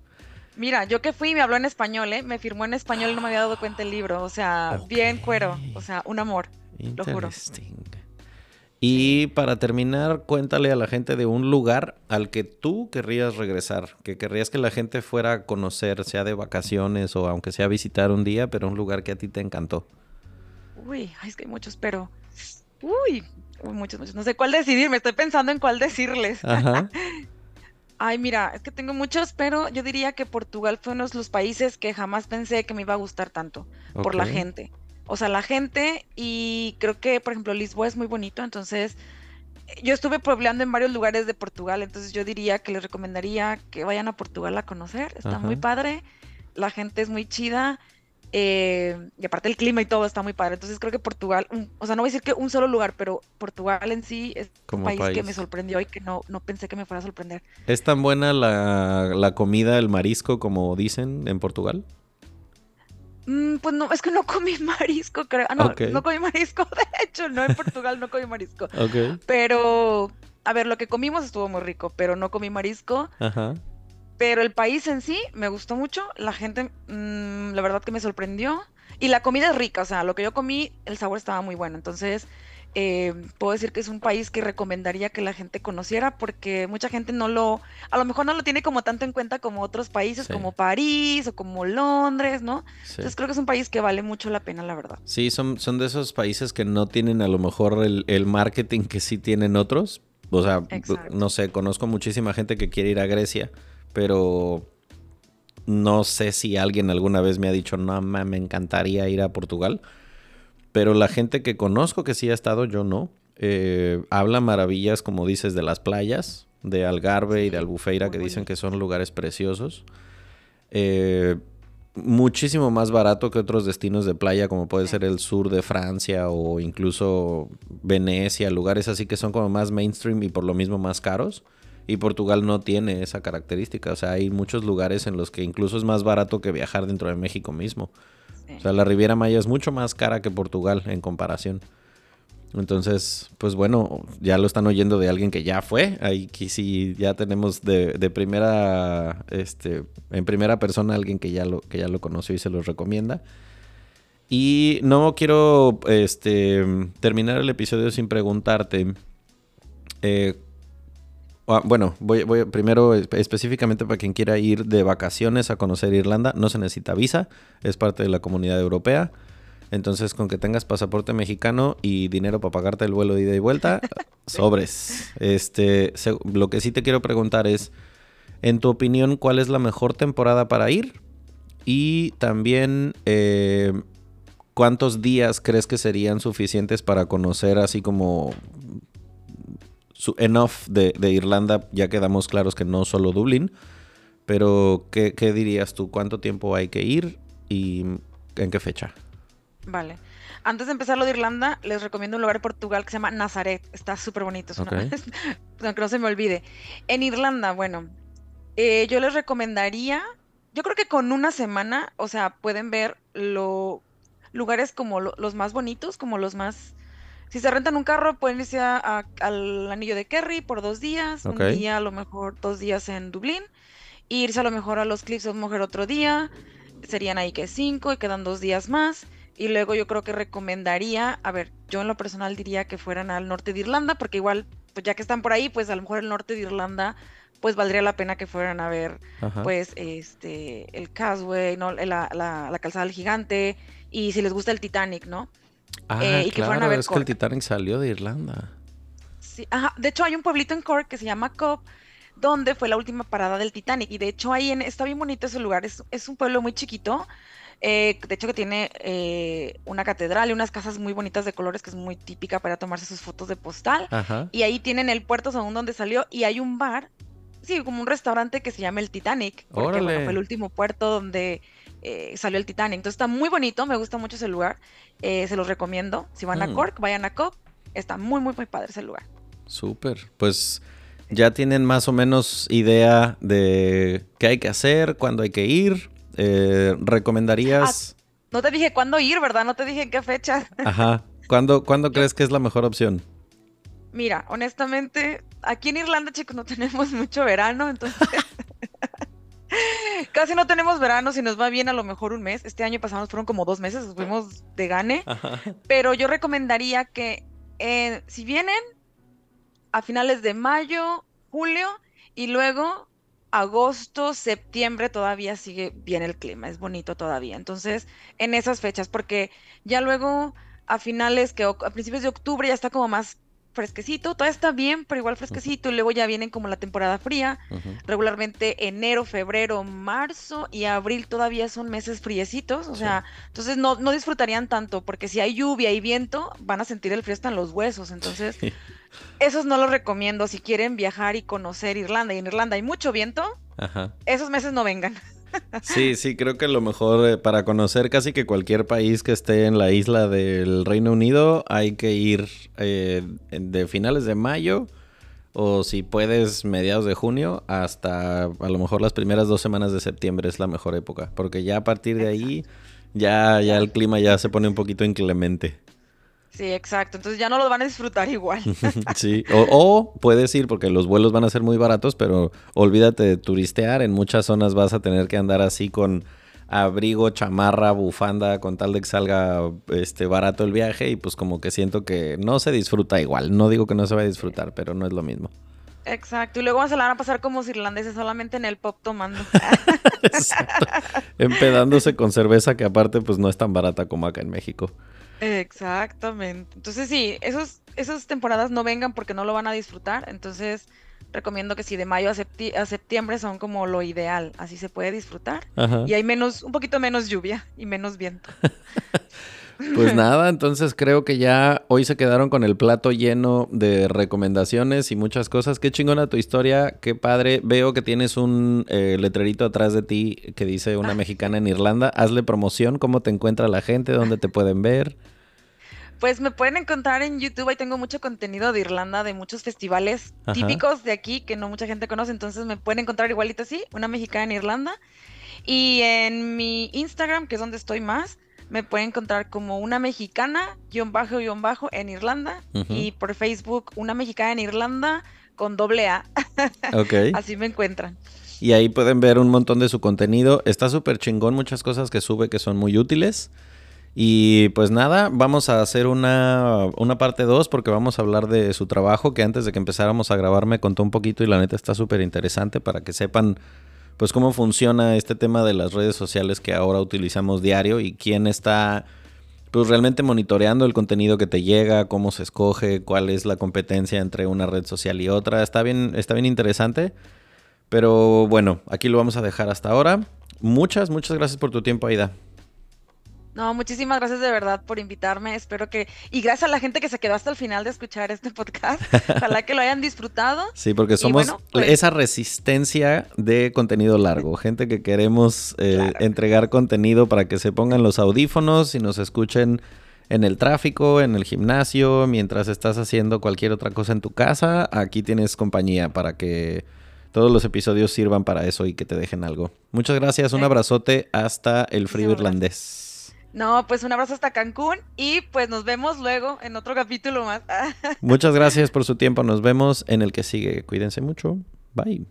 Mira, yo que fui me habló en español, ¿eh? Me firmó en español y no me había dado cuenta el libro. O sea, bien cuero. O sea, un amor. Lo juro. Interesting. Y para terminar, cuéntale a la gente de un lugar al que tú querrías regresar, que querrías que la gente fuera a conocer, sea de vacaciones o aunque sea a visitar un día, pero un lugar que a ti te encantó. Uy, es que hay muchos, pero. Uy, muchos, muchos. No sé cuál decidir. Me estoy pensando en cuál decirles. Ajá. Ay, mira, es que tengo muchos, pero yo diría que Portugal fue uno de los países que jamás pensé que me iba a gustar tanto por la gente. O sea, la gente y creo que, por ejemplo, Lisboa es muy bonito, entonces yo estuve puebleando en varios lugares de Portugal, entonces yo diría que les recomendaría que vayan a Portugal a conocer, está muy padre, la gente es muy chida eh, y aparte el clima y todo está muy padre, entonces creo que Portugal, un- o sea, no voy a decir que un solo lugar, pero Portugal en sí es Como un país, que país. me sorprendió y que no, no pensé que me fuera a sorprender. ¿Es tan buena la, la comida, el marisco, como dicen en Portugal? Mm, pues no, es que no comí marisco, creo. Ah, no, no comí marisco, de hecho, no en Portugal no comí marisco. Pero, a ver, lo que comimos estuvo muy rico, pero no comí marisco. Ajá. Pero el país en sí me gustó mucho, la gente, mm, la verdad que me sorprendió. Y la comida es rica, o sea, lo que yo comí, el sabor estaba muy bueno. Entonces, eh, puedo decir que es un país que recomendaría que la gente conociera porque mucha gente no lo, a lo mejor no lo tiene como tanto en cuenta como otros países, Sí. como París o como Londres, ¿no? Sí. Entonces creo que es un país que vale mucho la pena, la verdad. Sí, son, son de esos países que no tienen a lo mejor el, el marketing que sí tienen otros. O sea, Exacto. no sé, conozco muchísima gente que quiere ir a Grecia, pero no sé si alguien alguna vez me ha dicho, no, ma, me encantaría ir a Portugal. Pero la gente que conozco que sí ha estado, yo no. Eh, habla maravillas, como dices, de las playas, de Algarve y de Albufeira, que dicen que son lugares preciosos. Eh, muchísimo más barato que otros destinos de playa, como puede ser el sur de Francia o incluso Venecia, lugares así que son como más mainstream y por lo mismo más caros. Y Portugal no tiene esa característica. O sea, hay muchos lugares en los que incluso es más barato que viajar dentro de México mismo. O sea, la Riviera Maya es mucho más cara que Portugal en comparación. Entonces, pues bueno, ya lo están oyendo de alguien que ya fue. Ahí sí ya tenemos de, primera, este, en primera persona alguien que ya lo, que ya lo conoció y se los recomienda. Y no quiero este, terminar el episodio sin preguntarte. eh, bueno, voy, voy primero espe- específicamente para quien quiera ir de vacaciones a conocer Irlanda, no se necesita visa, es parte de la comunidad europea. Entonces, con que tengas pasaporte mexicano y dinero para pagarte el vuelo de ida y vuelta, sobres. Este, lo que sí te quiero preguntar es, en tu opinión, ¿cuál es la mejor temporada para ir? Y también, eh, ¿cuántos días crees que serían suficientes para conocer así como su- enough de, de Irlanda? Ya quedamos claros que no solo Dublín, pero ¿qué, qué dirías tú? ¿Cuánto tiempo hay que ir y en qué fecha? Vale. Antes de empezar lo de Irlanda, les recomiendo un lugar en Portugal que se llama Nazaret. Está súper bonito. Es una- Ok. no, se me olvide. En Irlanda, bueno, eh, yo les recomendaría, yo creo que con una semana, o sea, pueden ver lo, lugares como lo- los más bonitos, como los más... Si se rentan un carro, pueden irse a- a- al Anillo de Kerry por dos días, un día, a lo mejor dos días en Dublín, e irse a lo mejor a los Cliffs of Moher otro día, serían ahí que cinco y quedan dos días más. Y luego yo creo que recomendaría, a ver, yo en lo personal diría que fueran al norte de Irlanda, porque igual, pues ya que están por ahí, pues a lo mejor el norte de Irlanda, pues valdría la pena que fueran a ver, Ajá. pues, este, el Casway, ¿no? La, la, la calzada del gigante, y si les gusta el Titanic, ¿no? Ah, eh, y que fueran a claro, ver es que el. Titanic salió de Irlanda. Sí, ajá. De hecho, hay un pueblito en Cork que se llama Cop, donde fue la última parada del Titanic. Y de hecho, ahí en, está bien bonito ese lugar. Es, es un pueblo muy chiquito. eh, de hecho, que tiene eh, una catedral y unas casas muy bonitas de colores, que es muy típica para tomarse sus fotos de postal. Ajá. Y ahí tienen el puerto según donde salió. Y hay un bar, sí, como un restaurante que se llama el Titanic. Porque bueno, fue el último puerto donde eh, salió el Titanic. Entonces está muy bonito, me gusta mucho ese lugar. eh, se los recomiendo. Si van Mm. a Cork, vayan a Cop. Está muy, muy, muy padre ese lugar. Súper. Pues ¿Ya tienen más o menos idea de qué hay que hacer, cuándo hay que ir? Eh, ¿Recomendarías? Ah, no te dije cuándo ir, ¿verdad? No te dije en qué fecha. Ajá. ¿Cuándo, ¿cuándo crees que es la mejor opción? Mira, honestamente, aquí en Irlanda, chicos, no tenemos mucho verano, entonces casi no tenemos verano. Si nos va bien, a lo mejor un mes. Este año pasado fueron como dos meses, fuimos de gane. Pero yo recomendaría que eh, si vienen a finales de mayo, julio y luego agosto, septiembre todavía sigue bien el clima, es bonito todavía. Entonces, en esas fechas, porque ya luego a finales, que a principios de octubre ya está como más fresquecito, todavía está bien, pero igual fresquecito, y luego ya vienen como la temporada fría, regularmente enero, febrero, marzo y abril todavía son meses friecitos, o sea, entonces no, no disfrutarían tanto, porque si hay lluvia y viento, van a sentir el frío hasta en los huesos, entonces esos no los recomiendo. Si quieren viajar y conocer Irlanda, y en Irlanda hay mucho viento, esos meses no vengan. Sí, sí, creo que lo mejor eh, para conocer casi que cualquier país que esté en la isla del Reino Unido hay que ir eh, de finales de mayo o si puedes mediados de junio hasta a lo mejor las primeras dos semanas de septiembre es la mejor época porque ya a partir de ahí ya, ya el clima ya se pone un poquito inclemente. Sí, exacto. Entonces ya no lo van a disfrutar igual. sí, o, puedes ir porque los vuelos van a ser muy baratos, pero olvídate de turistear. En muchas zonas vas a tener que andar así con abrigo, chamarra, bufanda, con tal de que salga este barato el viaje y pues como que siento que no se disfruta igual. No digo que no se va a disfrutar, pero no es lo mismo. Exacto, y luego se la van a pasar como irlandeses solamente en el pop tomando. Exacto. Empedándose con cerveza que aparte pues no es tan barata como acá en México. Exactamente. Entonces sí, esos, esas temporadas no vengan porque no lo van a disfrutar. Entonces recomiendo que si de mayo a, septiembre son como lo ideal. Así se puede disfrutar. Y hay menos, un poquito menos lluvia y menos viento. Pues nada, entonces creo que ya hoy se quedaron con el plato lleno de recomendaciones y muchas cosas. Qué chingona tu historia, qué padre. Veo que tienes un eh, letrerito atrás de ti que dice una mexicana en Irlanda. Hazle promoción, cómo te encuentra la gente, dónde te pueden ver. Pues me pueden encontrar en YouTube, ahí tengo mucho contenido de Irlanda, de muchos festivales típicos de aquí que no mucha gente conoce, entonces me pueden encontrar igualito así, una mexicana en Irlanda. Y en mi Instagram, que es donde estoy más, me pueden encontrar como una mexicana, guion bajo, guion bajo, en Irlanda. Y por Facebook, una mexicana en Irlanda con doble A. Ok. Así me encuentran. Y ahí pueden ver un montón de su contenido. Está súper chingón, muchas cosas que sube que son muy útiles. Y pues nada, vamos a hacer una, una parte 2 porque vamos a hablar de su trabajo que antes de que empezáramos a grabar me contó un poquito y la neta está súper interesante para que sepan pues cómo funciona este tema de las redes sociales que ahora utilizamos diario y quién está pues realmente monitoreando el contenido que te llega, cómo se escoge, cuál es la competencia entre una red social y otra. Está bien, está bien interesante. Pero bueno, aquí lo vamos a dejar hasta ahora. Muchas, muchas gracias por tu tiempo, Aida. No, muchísimas gracias de verdad por invitarme. Espero que. Y gracias a la gente que se quedó hasta el final de escuchar este podcast. Ojalá que lo hayan disfrutado. Sí, porque somos pues esa resistencia de contenido largo. Gente que queremos eh, entregar contenido para que se pongan los audífonos y nos escuchen en el tráfico, en el gimnasio, mientras estás haciendo cualquier otra cosa en tu casa. Aquí tienes compañía para que todos los episodios sirvan para eso y que te dejen algo. Muchas gracias, un abrazote hasta el frío irlandés. No, pues un abrazo hasta Cancún y pues nos vemos luego en otro capítulo más. Muchas gracias por su tiempo. Nos vemos en el que sigue. Cuídense mucho. Bye.